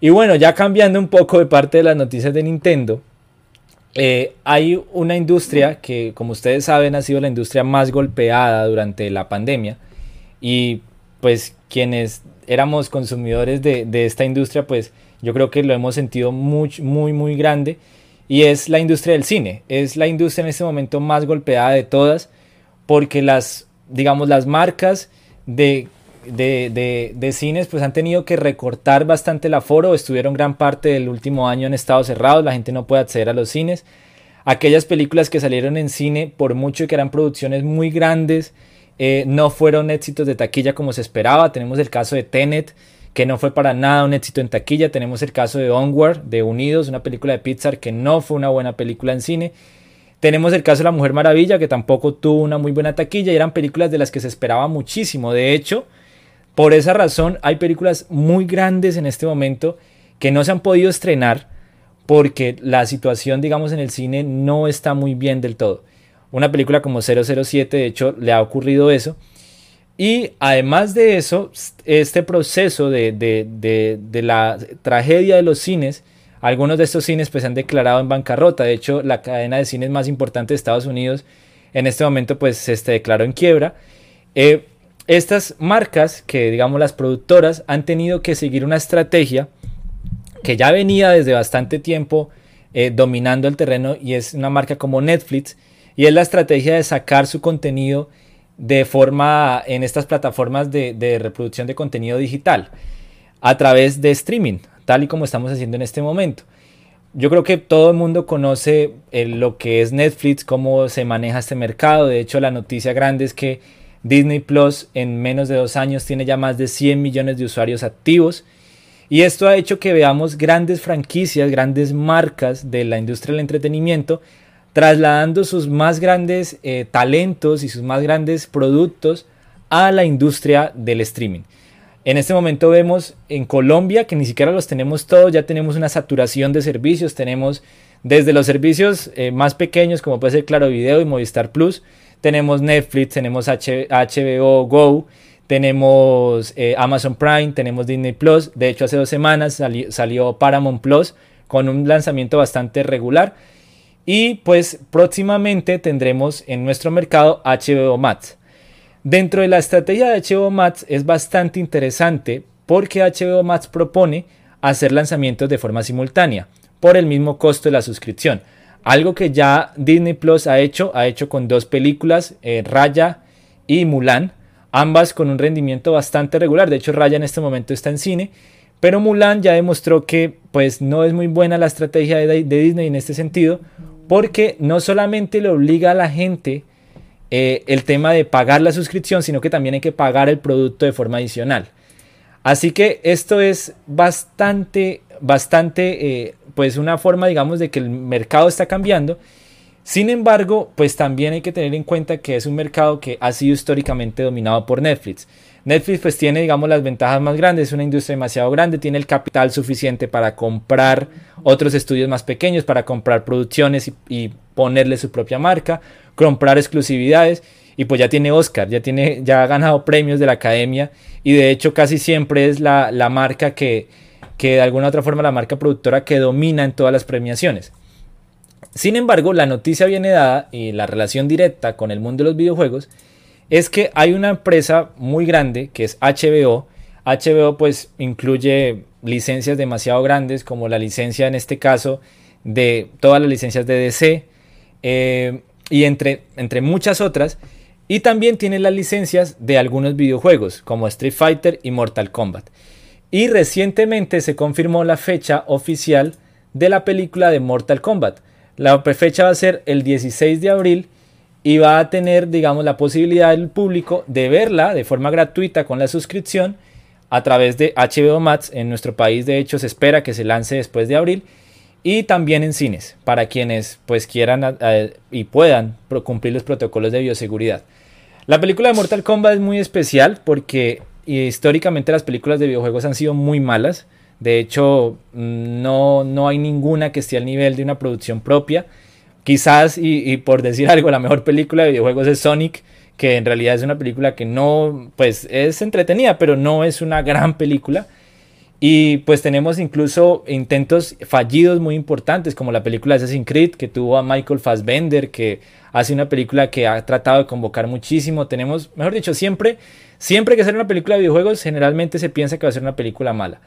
Y bueno, ya cambiando un poco de parte de las noticias de Nintendo, eh, hay una industria que, como ustedes saben, ha sido la industria más golpeada durante la pandemia. Y pues quienes éramos consumidores de, esta industria, pues yo creo que lo hemos sentido muy, muy, muy grande. Y es la industria del cine. Es la industria en este momento más golpeada de todas porque las, digamos, las marcas de de, cines pues han tenido que recortar bastante el aforo, estuvieron gran parte del último año en estado cerrados, la gente no puede acceder a los cines. Aquellas películas que salieron en cine, por mucho que eran producciones muy grandes, eh, no fueron éxitos de taquilla como se esperaba. Tenemos el caso de Tenet, que no fue para nada un éxito en taquilla. Tenemos el caso de Onward, de Unidos, una película de Pixar que no fue una buena película en cine. Tenemos el caso de La Mujer Maravilla, que tampoco tuvo una muy buena taquilla y eran películas de las que se esperaba muchísimo. De hecho, por esa razón hay películas muy grandes en este momento que no se han podido estrenar porque la situación, digamos, en el cine no está muy bien del todo. Una película como 007, de hecho, le ha ocurrido eso. Y además de eso, este proceso de, la tragedia de los cines, algunos de estos cines pues han declarado en bancarrota. De hecho, la cadena de cines más importante de Estados Unidos en este momento pues se este, declaró en quiebra. Eh, estas marcas, que digamos las productoras, han tenido que seguir una estrategia que ya venía desde bastante tiempo eh, dominando el terreno y es una marca como Netflix y es la estrategia de sacar su contenido de forma en estas plataformas de, reproducción de contenido digital a través de streaming, tal y como estamos haciendo en este momento. Yo creo que todo el mundo conoce eh, lo que es Netflix, cómo se maneja este mercado. De hecho, la noticia grande es que Disney Plus en menos de dos años tiene ya más de 100 millones de usuarios activos. Y esto ha hecho que veamos grandes franquicias, grandes marcas de la industria del entretenimiento trasladando sus más grandes eh, talentos y sus más grandes productos a la industria del streaming. En este momento vemos en Colombia que ni siquiera los tenemos todos, ya tenemos una saturación de servicios, tenemos desde los servicios eh, más pequeños como puede ser Claro Video y Movistar Plus, tenemos Netflix, tenemos HBO Go, tenemos eh, Amazon Prime, tenemos Disney Plus, de hecho hace dos semanas salió Paramount Plus con un lanzamiento bastante regular y pues próximamente tendremos en nuestro mercado HBO Max. Dentro de la estrategia de HBO Max es bastante interesante porque HBO Max propone hacer lanzamientos de forma simultánea por el mismo costo de la suscripción. Algo que ya Disney Plus ha hecho, ha hecho con dos películas, eh, Raya y Mulan, ambas con un rendimiento bastante regular. De hecho, Raya en este momento está en cine, pero Mulan ya demostró que pues no es muy buena la estrategia de Disney en este sentido, porque no solamente le obliga a la gente eh, el tema de pagar la suscripción, sino que también hay que pagar el producto de forma adicional. Así que esto es bastante, bastante, eh, pues una forma, digamos, de que el mercado está cambiando. Sin embargo, pues también hay que tener en cuenta que es un mercado que ha sido históricamente dominado por Netflix. Netflix pues tiene, digamos, las ventajas más grandes, es una industria demasiado grande, tiene el capital suficiente para comprar otros estudios más pequeños, para comprar producciones y, ponerle su propia marca, comprar exclusividades y pues ya tiene Oscar, ya, tiene, ya ha ganado premios de la academia y de hecho casi siempre es la, la marca que, que de alguna otra forma la marca productora que domina en todas las premiaciones. Sin embargo, la noticia viene dada y la relación directa con el mundo de los videojuegos es que hay una empresa muy grande que es HBO. HBO pues incluye licencias demasiado grandes como la licencia en este caso de todas las licencias de DC eh, y entre, entre muchas otras. Y también tiene las licencias de algunos videojuegos como Street Fighter y Mortal Kombat. Y recientemente se confirmó la fecha oficial de la película de Mortal Kombat. La fecha va a ser el 16 de abril y va a tener, digamos, la posibilidad del público de verla de forma gratuita con la suscripción a través de HBO Max. En nuestro país, de hecho, se espera que se lance después de abril y también en cines para quienes pues quieran y puedan cumplir los protocolos de bioseguridad. La película de Mortal Kombat es muy especial porque históricamente las películas de videojuegos han sido muy malas. De hecho, no, no hay ninguna que esté al nivel de una producción propia. Quizás, y, por decir algo, la mejor película de videojuegos es Sonic, que en realidad es una película que no, pues es entretenida, pero no es una gran película. Y pues tenemos incluso intentos fallidos muy importantes, como la película Assassin's Creed, que tuvo a Michael Fassbender, que hace una película que ha tratado de convocar muchísimo. Tenemos, mejor dicho, siempre, siempre que sale una película de videojuegos, generalmente se piensa que va a ser una película mala.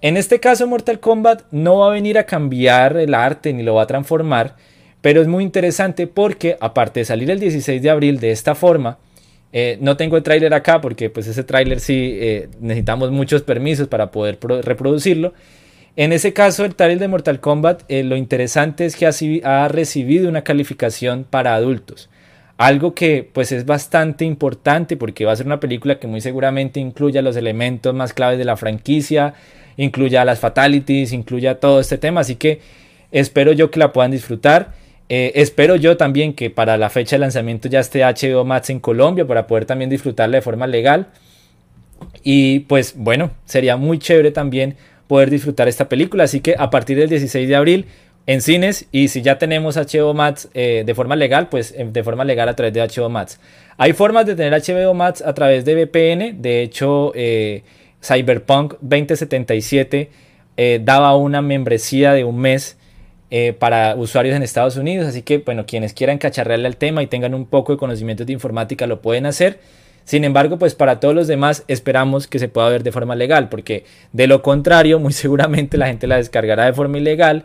En este caso, Mortal Kombat no va a venir a cambiar el arte ni lo va a transformar, pero es muy interesante porque aparte de salir el 16 de abril de esta forma, eh, no tengo el tráiler acá porque pues ese tráiler sí eh, necesitamos muchos permisos para poder reproducirlo. En ese caso el tráiler de Mortal Kombat eh, lo interesante es que ha, ha, recibido una calificación para adultos. Algo que pues es bastante importante porque va a ser una película que muy seguramente incluya los elementos más claves de la franquicia, incluya las fatalities, incluya todo este tema. Así que espero yo que la puedan disfrutar. Eh, espero yo también que para la fecha de lanzamiento ya esté HBO Max en Colombia para poder también disfrutarla de forma legal. Y pues bueno, sería muy chévere también poder disfrutar esta película. Así que a partir del 16 de abril en cines y si ya tenemos HBO Max eh, de forma legal, pues eh, de forma legal a través de HBO Max. Hay formas de tener HBO Max a través de VPN. De hecho, Cyberpunk 2077 daba una membresía de un mes eh, para usuarios en Estados Unidos. Así que, bueno, quienes quieran cacharrearle al tema y tengan un poco de conocimiento de informática lo pueden hacer. Sin embargo, pues para todos los demás esperamos que se pueda ver de forma legal, porque de lo contrario, muy seguramente la gente la descargará de forma ilegal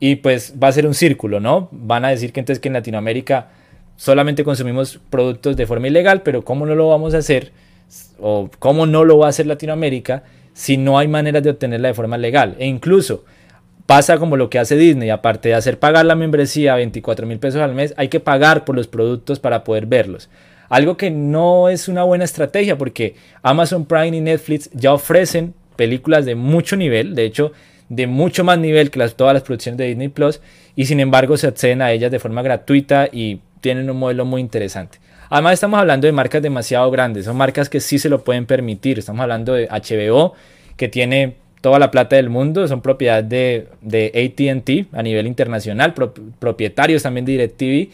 y pues va a ser un círculo, ¿no? Van a decir que entonces que en Latinoamérica solamente consumimos productos de forma ilegal, pero ¿cómo no lo vamos a hacer? ¿O cómo no lo va a hacer Latinoamérica si no hay maneras de obtenerla de forma legal? E incluso Pasa como lo que hace Disney, aparte de hacer pagar la membresía 24 mil pesos al mes, hay que pagar por los productos para poder verlos. Algo que no es una buena estrategia porque Amazon Prime y Netflix ya ofrecen películas de mucho nivel, de hecho, de mucho más nivel que las, todas las producciones de Disney Plus, y sin embargo se acceden a ellas de forma gratuita y tienen un modelo muy interesante. Además estamos hablando de marcas demasiado grandes, son marcas que sí se lo pueden permitir, estamos hablando de HBO, que tiene toda la plata del mundo, son propiedad de, de ATT a nivel internacional, propietarios también de DirecTV,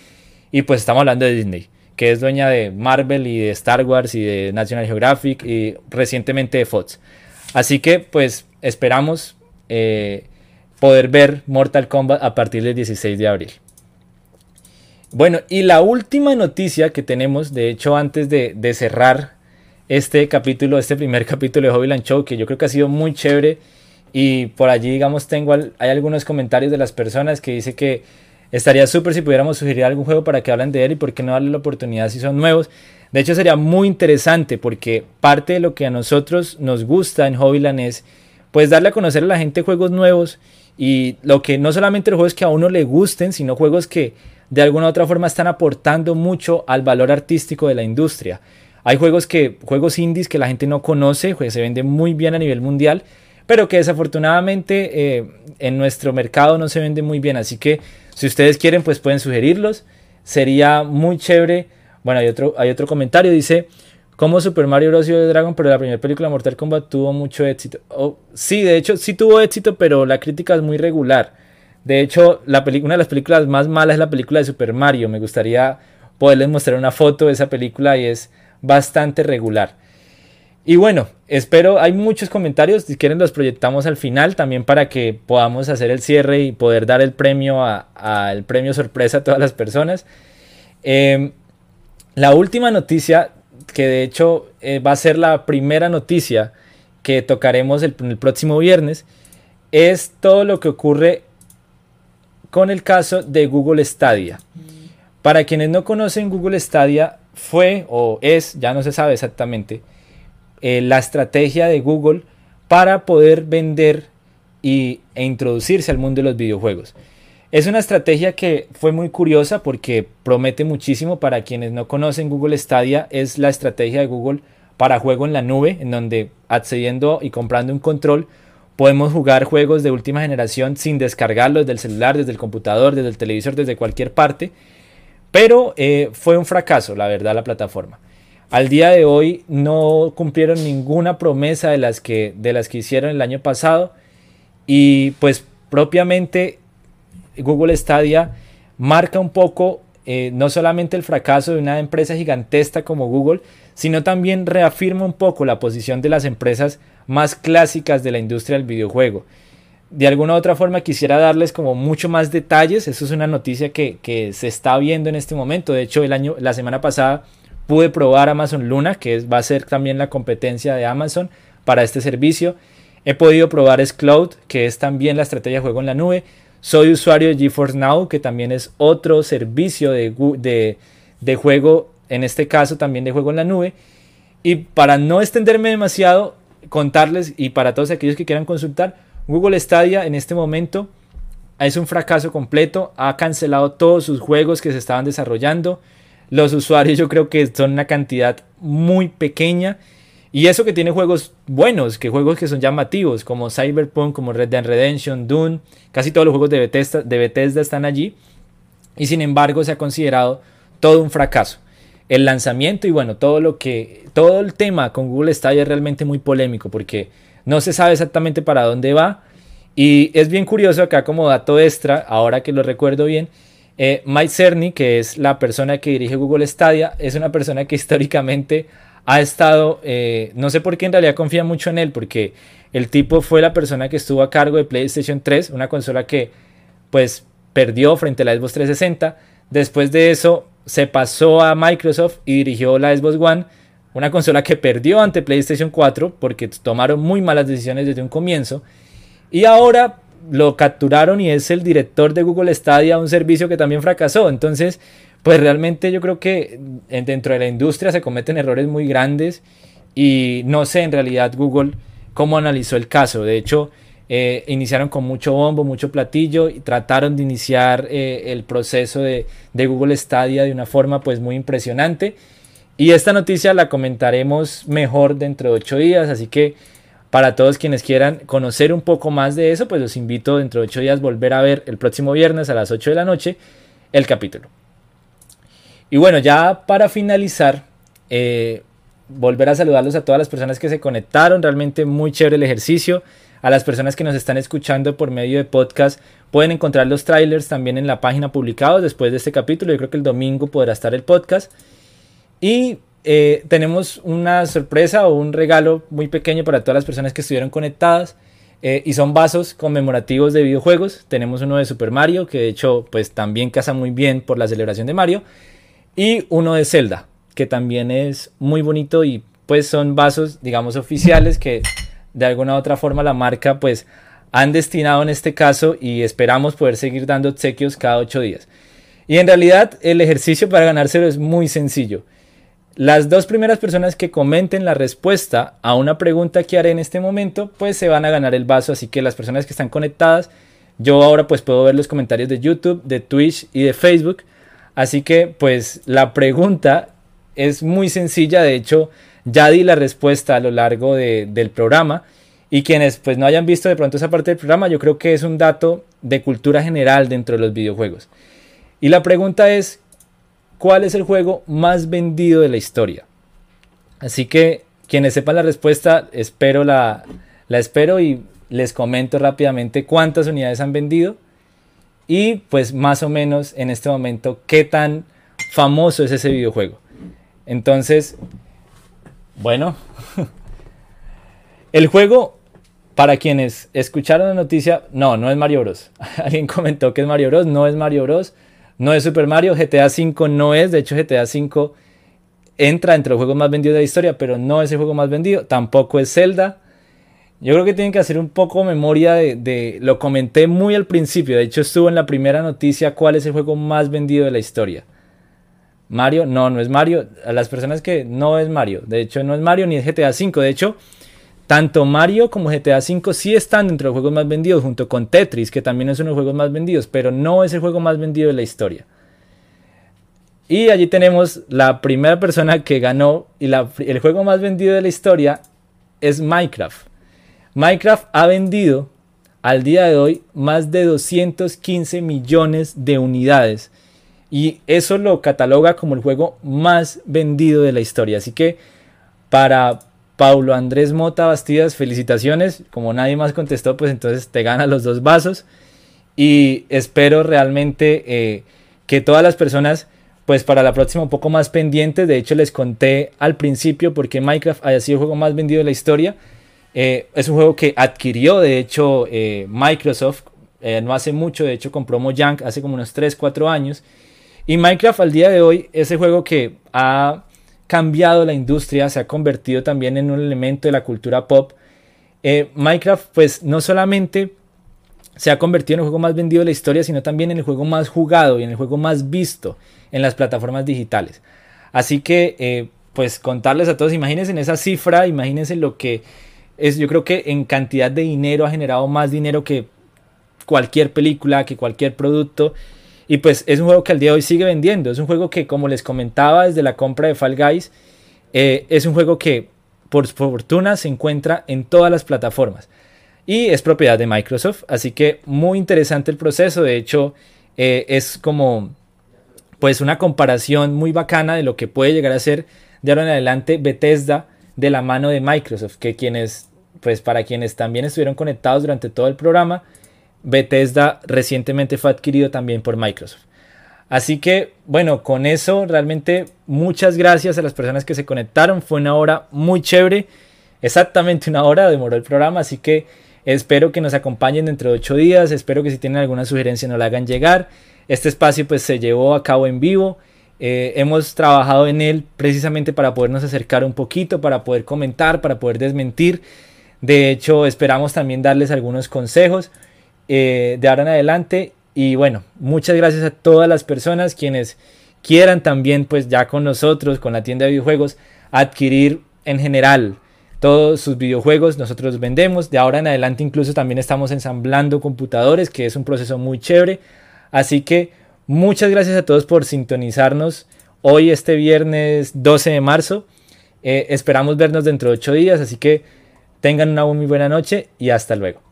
y pues estamos hablando de Disney, que es dueña de Marvel y de Star Wars y de National Geographic y recientemente de Fox. Así que pues esperamos eh, poder ver Mortal Kombat a partir del 16 de abril. Bueno, y la última noticia que tenemos, de hecho antes de, cerrar este capítulo, este primer capítulo de Hobbyland Show, que yo creo que ha sido muy chévere. Y por allí, digamos, tengo hay algunos comentarios de las personas que dice que estaría súper si pudiéramos sugerir algún juego para que hablen de él y por qué no darle la oportunidad si son nuevos. De hecho, sería muy interesante porque parte de lo que a nosotros nos gusta en Hobbyland es pues darle a conocer a la gente juegos nuevos y lo que no solamente los juegos que a uno le gusten, sino juegos que de alguna u otra forma están aportando mucho al valor artístico de la industria. Hay juegos que juegos indies que la gente no conoce, que se venden muy bien a nivel mundial, pero que desafortunadamente eh, en nuestro mercado no se venden muy bien. Así que si ustedes quieren, pues pueden sugerirlos. Sería muy chévere. Bueno, hay otro, hay otro comentario, dice, como Super Mario Bros. de Dragon, pero la primera película Mortal Kombat tuvo mucho éxito. Sí, de hecho sí tuvo éxito, pero la crítica es muy regular. De hecho, la una de las películas más malas es la película de Super Mario. Me gustaría poderles mostrar una foto de esa película y es bastante regular. Y bueno, espero, hay muchos comentarios, si quieren los proyectamos al final también para que podamos hacer el cierre y poder dar el premio al premio sorpresa a todas las personas. Em, la última noticia, que de hecho eh, va a ser la primera noticia que tocaremos el, próximo viernes, es todo lo que ocurre con el caso de Google Stadia. Para quienes no conocen Google Stadia, fue o es, ya no se sabe exactamente, eh, la estrategia de Google para poder vender y, e introducirse al mundo de los videojuegos. Es una estrategia que fue muy curiosa porque promete muchísimo para quienes no conocen Google Stadia. Es la estrategia de Google para juego en la nube, en donde accediendo y comprando un control podemos jugar juegos de última generación sin descargarlos del celular, desde el computador, desde el televisor, desde cualquier parte pero eh, fue un fracaso, la verdad, la plataforma. Al día de hoy no cumplieron ninguna promesa de las que, de las que hicieron el año pasado. Y pues propiamente Google Stadia marca un poco eh, no solamente el fracaso de una empresa gigantesca como Google, sino también reafirma un poco la posición de las empresas más clásicas de la industria del videojuego de alguna u otra forma quisiera darles como mucho más detalles. Eso es una noticia que, se está viendo en este momento. De hecho, el año, la semana pasada pude probar Amazon Luna, que va a ser también la competencia de Amazon para este servicio. He podido probar Cloud, que es también la estrategia de juego en la nube. Soy usuario de GeForce Now, que también es otro servicio de, de, juego, en este caso también de juego en la nube. Y para no extenderme demasiado, contarles y para todos aquellos que quieran consultar, Google Stadia en este momento es un fracaso completo, ha cancelado todos sus juegos que se estaban desarrollando. Los usuarios yo creo que son una cantidad muy pequeña. Y eso que tiene juegos buenos, que juegos que son llamativos, como Cyberpunk, como Red Dead Redemption, Dune, casi todos los juegos de Bethesda, de Bethesda están allí. Y sin embargo se ha considerado todo un fracaso. El lanzamiento y bueno, todo lo que, todo el tema con Google Stadia es realmente muy polémico porque no se sabe exactamente para dónde va. Y es bien curioso acá como dato extra, ahora que lo recuerdo bien, eh, Mike Cerny, que es la persona que dirige Google Stadia, es una persona que históricamente ha estado, eh, no sé por qué en realidad confía mucho en él, porque el tipo fue la persona que estuvo a cargo de PlayStation 3, una consola que pues perdió frente a la Xbox 360. Después de eso se pasó a Microsoft y dirigió la Xbox One una consola que perdió ante PlayStation 4 porque tomaron muy malas decisiones desde un comienzo. Y ahora lo capturaron y es el director de Google Stadia, un servicio que también fracasó. Entonces, pues realmente yo creo que dentro de la industria se cometen errores muy grandes y no sé en realidad Google cómo analizó el caso. De hecho, eh, iniciaron con mucho bombo, mucho platillo y trataron de iniciar eh, el proceso de, de Google Stadia de una forma pues muy impresionante y esta noticia la comentaremos mejor dentro de ocho días, así que para todos quienes quieran conocer un poco más de eso, pues los invito dentro de ocho días volver a ver el próximo viernes a las 8 de la noche el capítulo. Y bueno, ya para finalizar, eh, volver a saludarlos a todas las personas que se conectaron, realmente muy chévere el ejercicio. A las personas que nos están escuchando por medio de podcast, pueden encontrar los trailers también en la página publicados después de este capítulo. Yo creo que el domingo podrá estar el podcast. Y eh, tenemos una sorpresa o un regalo muy pequeño para todas las personas que estuvieron conectadas. Eh, y son vasos conmemorativos de videojuegos. Tenemos uno de Super Mario, que de hecho pues también casa muy bien por la celebración de Mario. Y uno de Zelda, que también es muy bonito y pues son vasos digamos oficiales que de alguna u otra forma la marca pues han destinado en este caso y esperamos poder seguir dando obsequios cada ocho días. Y en realidad el ejercicio para ganárselo es muy sencillo. Las dos primeras personas que comenten la respuesta a una pregunta que haré en este momento, pues se van a ganar el vaso. Así que las personas que están conectadas, yo ahora pues puedo ver los comentarios de YouTube, de Twitch y de Facebook. Así que pues la pregunta es muy sencilla. De hecho, ya di la respuesta a lo largo del programa. Y quienes pues no hayan visto de pronto esa parte del programa, yo creo que es un dato de cultura general dentro de los videojuegos. Y la pregunta es, ¿cuál es el juego más vendido de la historia? Así que quienes sepan la respuesta, espero la, la espero y les comento rápidamente cuántas unidades han vendido y pues más o menos en este momento qué tan famoso es ese videojuego. Entonces, bueno, el juego, para quienes escucharon la noticia, no, no es Mario Bros. Alguien comentó que es Mario Bros. No es Mario Bros. No es Super Mario. GTA V no es. De hecho, GTA V entra entre los juegos más vendidos de la historia, pero no es el juego más vendido. Tampoco es Zelda. Yo creo que tienen que hacer un poco memoria de, de, Lo comenté muy al principio. De hecho, estuvo en la primera noticia cuál es el juego más vendido de la historia. Mario, no, no es Mario. A las personas que no es Mario. De hecho, no es Mario ni es GTA V. De hecho, tanto Mario como GTA V sí están dentro de los juegos más vendidos, junto con Tetris, que también es uno de los juegos más vendidos, pero no es el juego más vendido de la historia. Y allí tenemos la primera persona que ganó y el juego más vendido de la historia es Minecraft. Minecraft ha vendido al día de hoy más de 215 millones de unidades y eso lo cataloga como el juego más vendido de la historia. Así que para Paulo Andrés Mota Bastidas, felicitaciones. Como nadie más contestó, pues entonces te gana los dos vasos. Y espero realmente eh, que todas las personas, pues para la próxima un poco más pendientes. De hecho, les conté al principio porque Minecraft haya sido el juego más vendido de la historia. Eh, es un juego que adquirió, de hecho, eh, Microsoft no hace mucho. De hecho, compró Mojang hace como unos 3, 4 años. Y Minecraft al día de hoy es el juego que ha cambiado la industria, se ha convertido también en un elemento de la cultura pop. Eh, Minecraft pues no solamente se ha convertido en el juego más vendido de la historia, sino también en el juego más jugado y en el juego más visto en las plataformas digitales. Así que, eh, pues contarles a todos, imagínense en esa cifra, imagínense lo que es, yo creo que en cantidad de dinero ha generado más dinero que cualquier película, que cualquier producto. Y pues es un juego que al día de hoy sigue vendiendo. Es un juego que, como les comentaba desde la compra de Fall Guys, eh, es un juego que por fortuna se encuentra en todas las plataformas. Y es propiedad de Microsoft. Así que muy interesante el proceso. De hecho, eh, es como pues una comparación muy bacana de lo que puede llegar a ser de ahora en adelante Bethesda de la mano de Microsoft. Que quienes, pues para quienes también estuvieron conectados durante todo el programa, Bethesda recientemente fue adquirido también por Microsoft. Así que, bueno, con eso realmente muchas gracias a las personas que se conectaron. Fue una hora muy chévere. Exactamente una hora demoró el programa, así que espero que nos acompañen dentro de ocho días. Espero que si tienen alguna sugerencia nos la hagan llegar. Este espacio pues se llevó a cabo en vivo. Eh, hemos trabajado en él precisamente para podernos acercar un poquito, para poder comentar, para poder desmentir. De hecho, esperamos también darles algunos consejos. Eh, de ahora en adelante. Y bueno, muchas gracias a todas las personas quienes quieran también, pues ya con nosotros, con la tienda de videojuegos, adquirir en general todos sus videojuegos. Nosotros vendemos. De ahora en adelante incluso también estamos ensamblando computadores, que es un proceso muy chévere. Así que muchas gracias a todos por sintonizarnos hoy, este viernes 12 de marzo. Eh, esperamos vernos dentro de ocho días, así que Tengan una muy buena noche y hasta luego.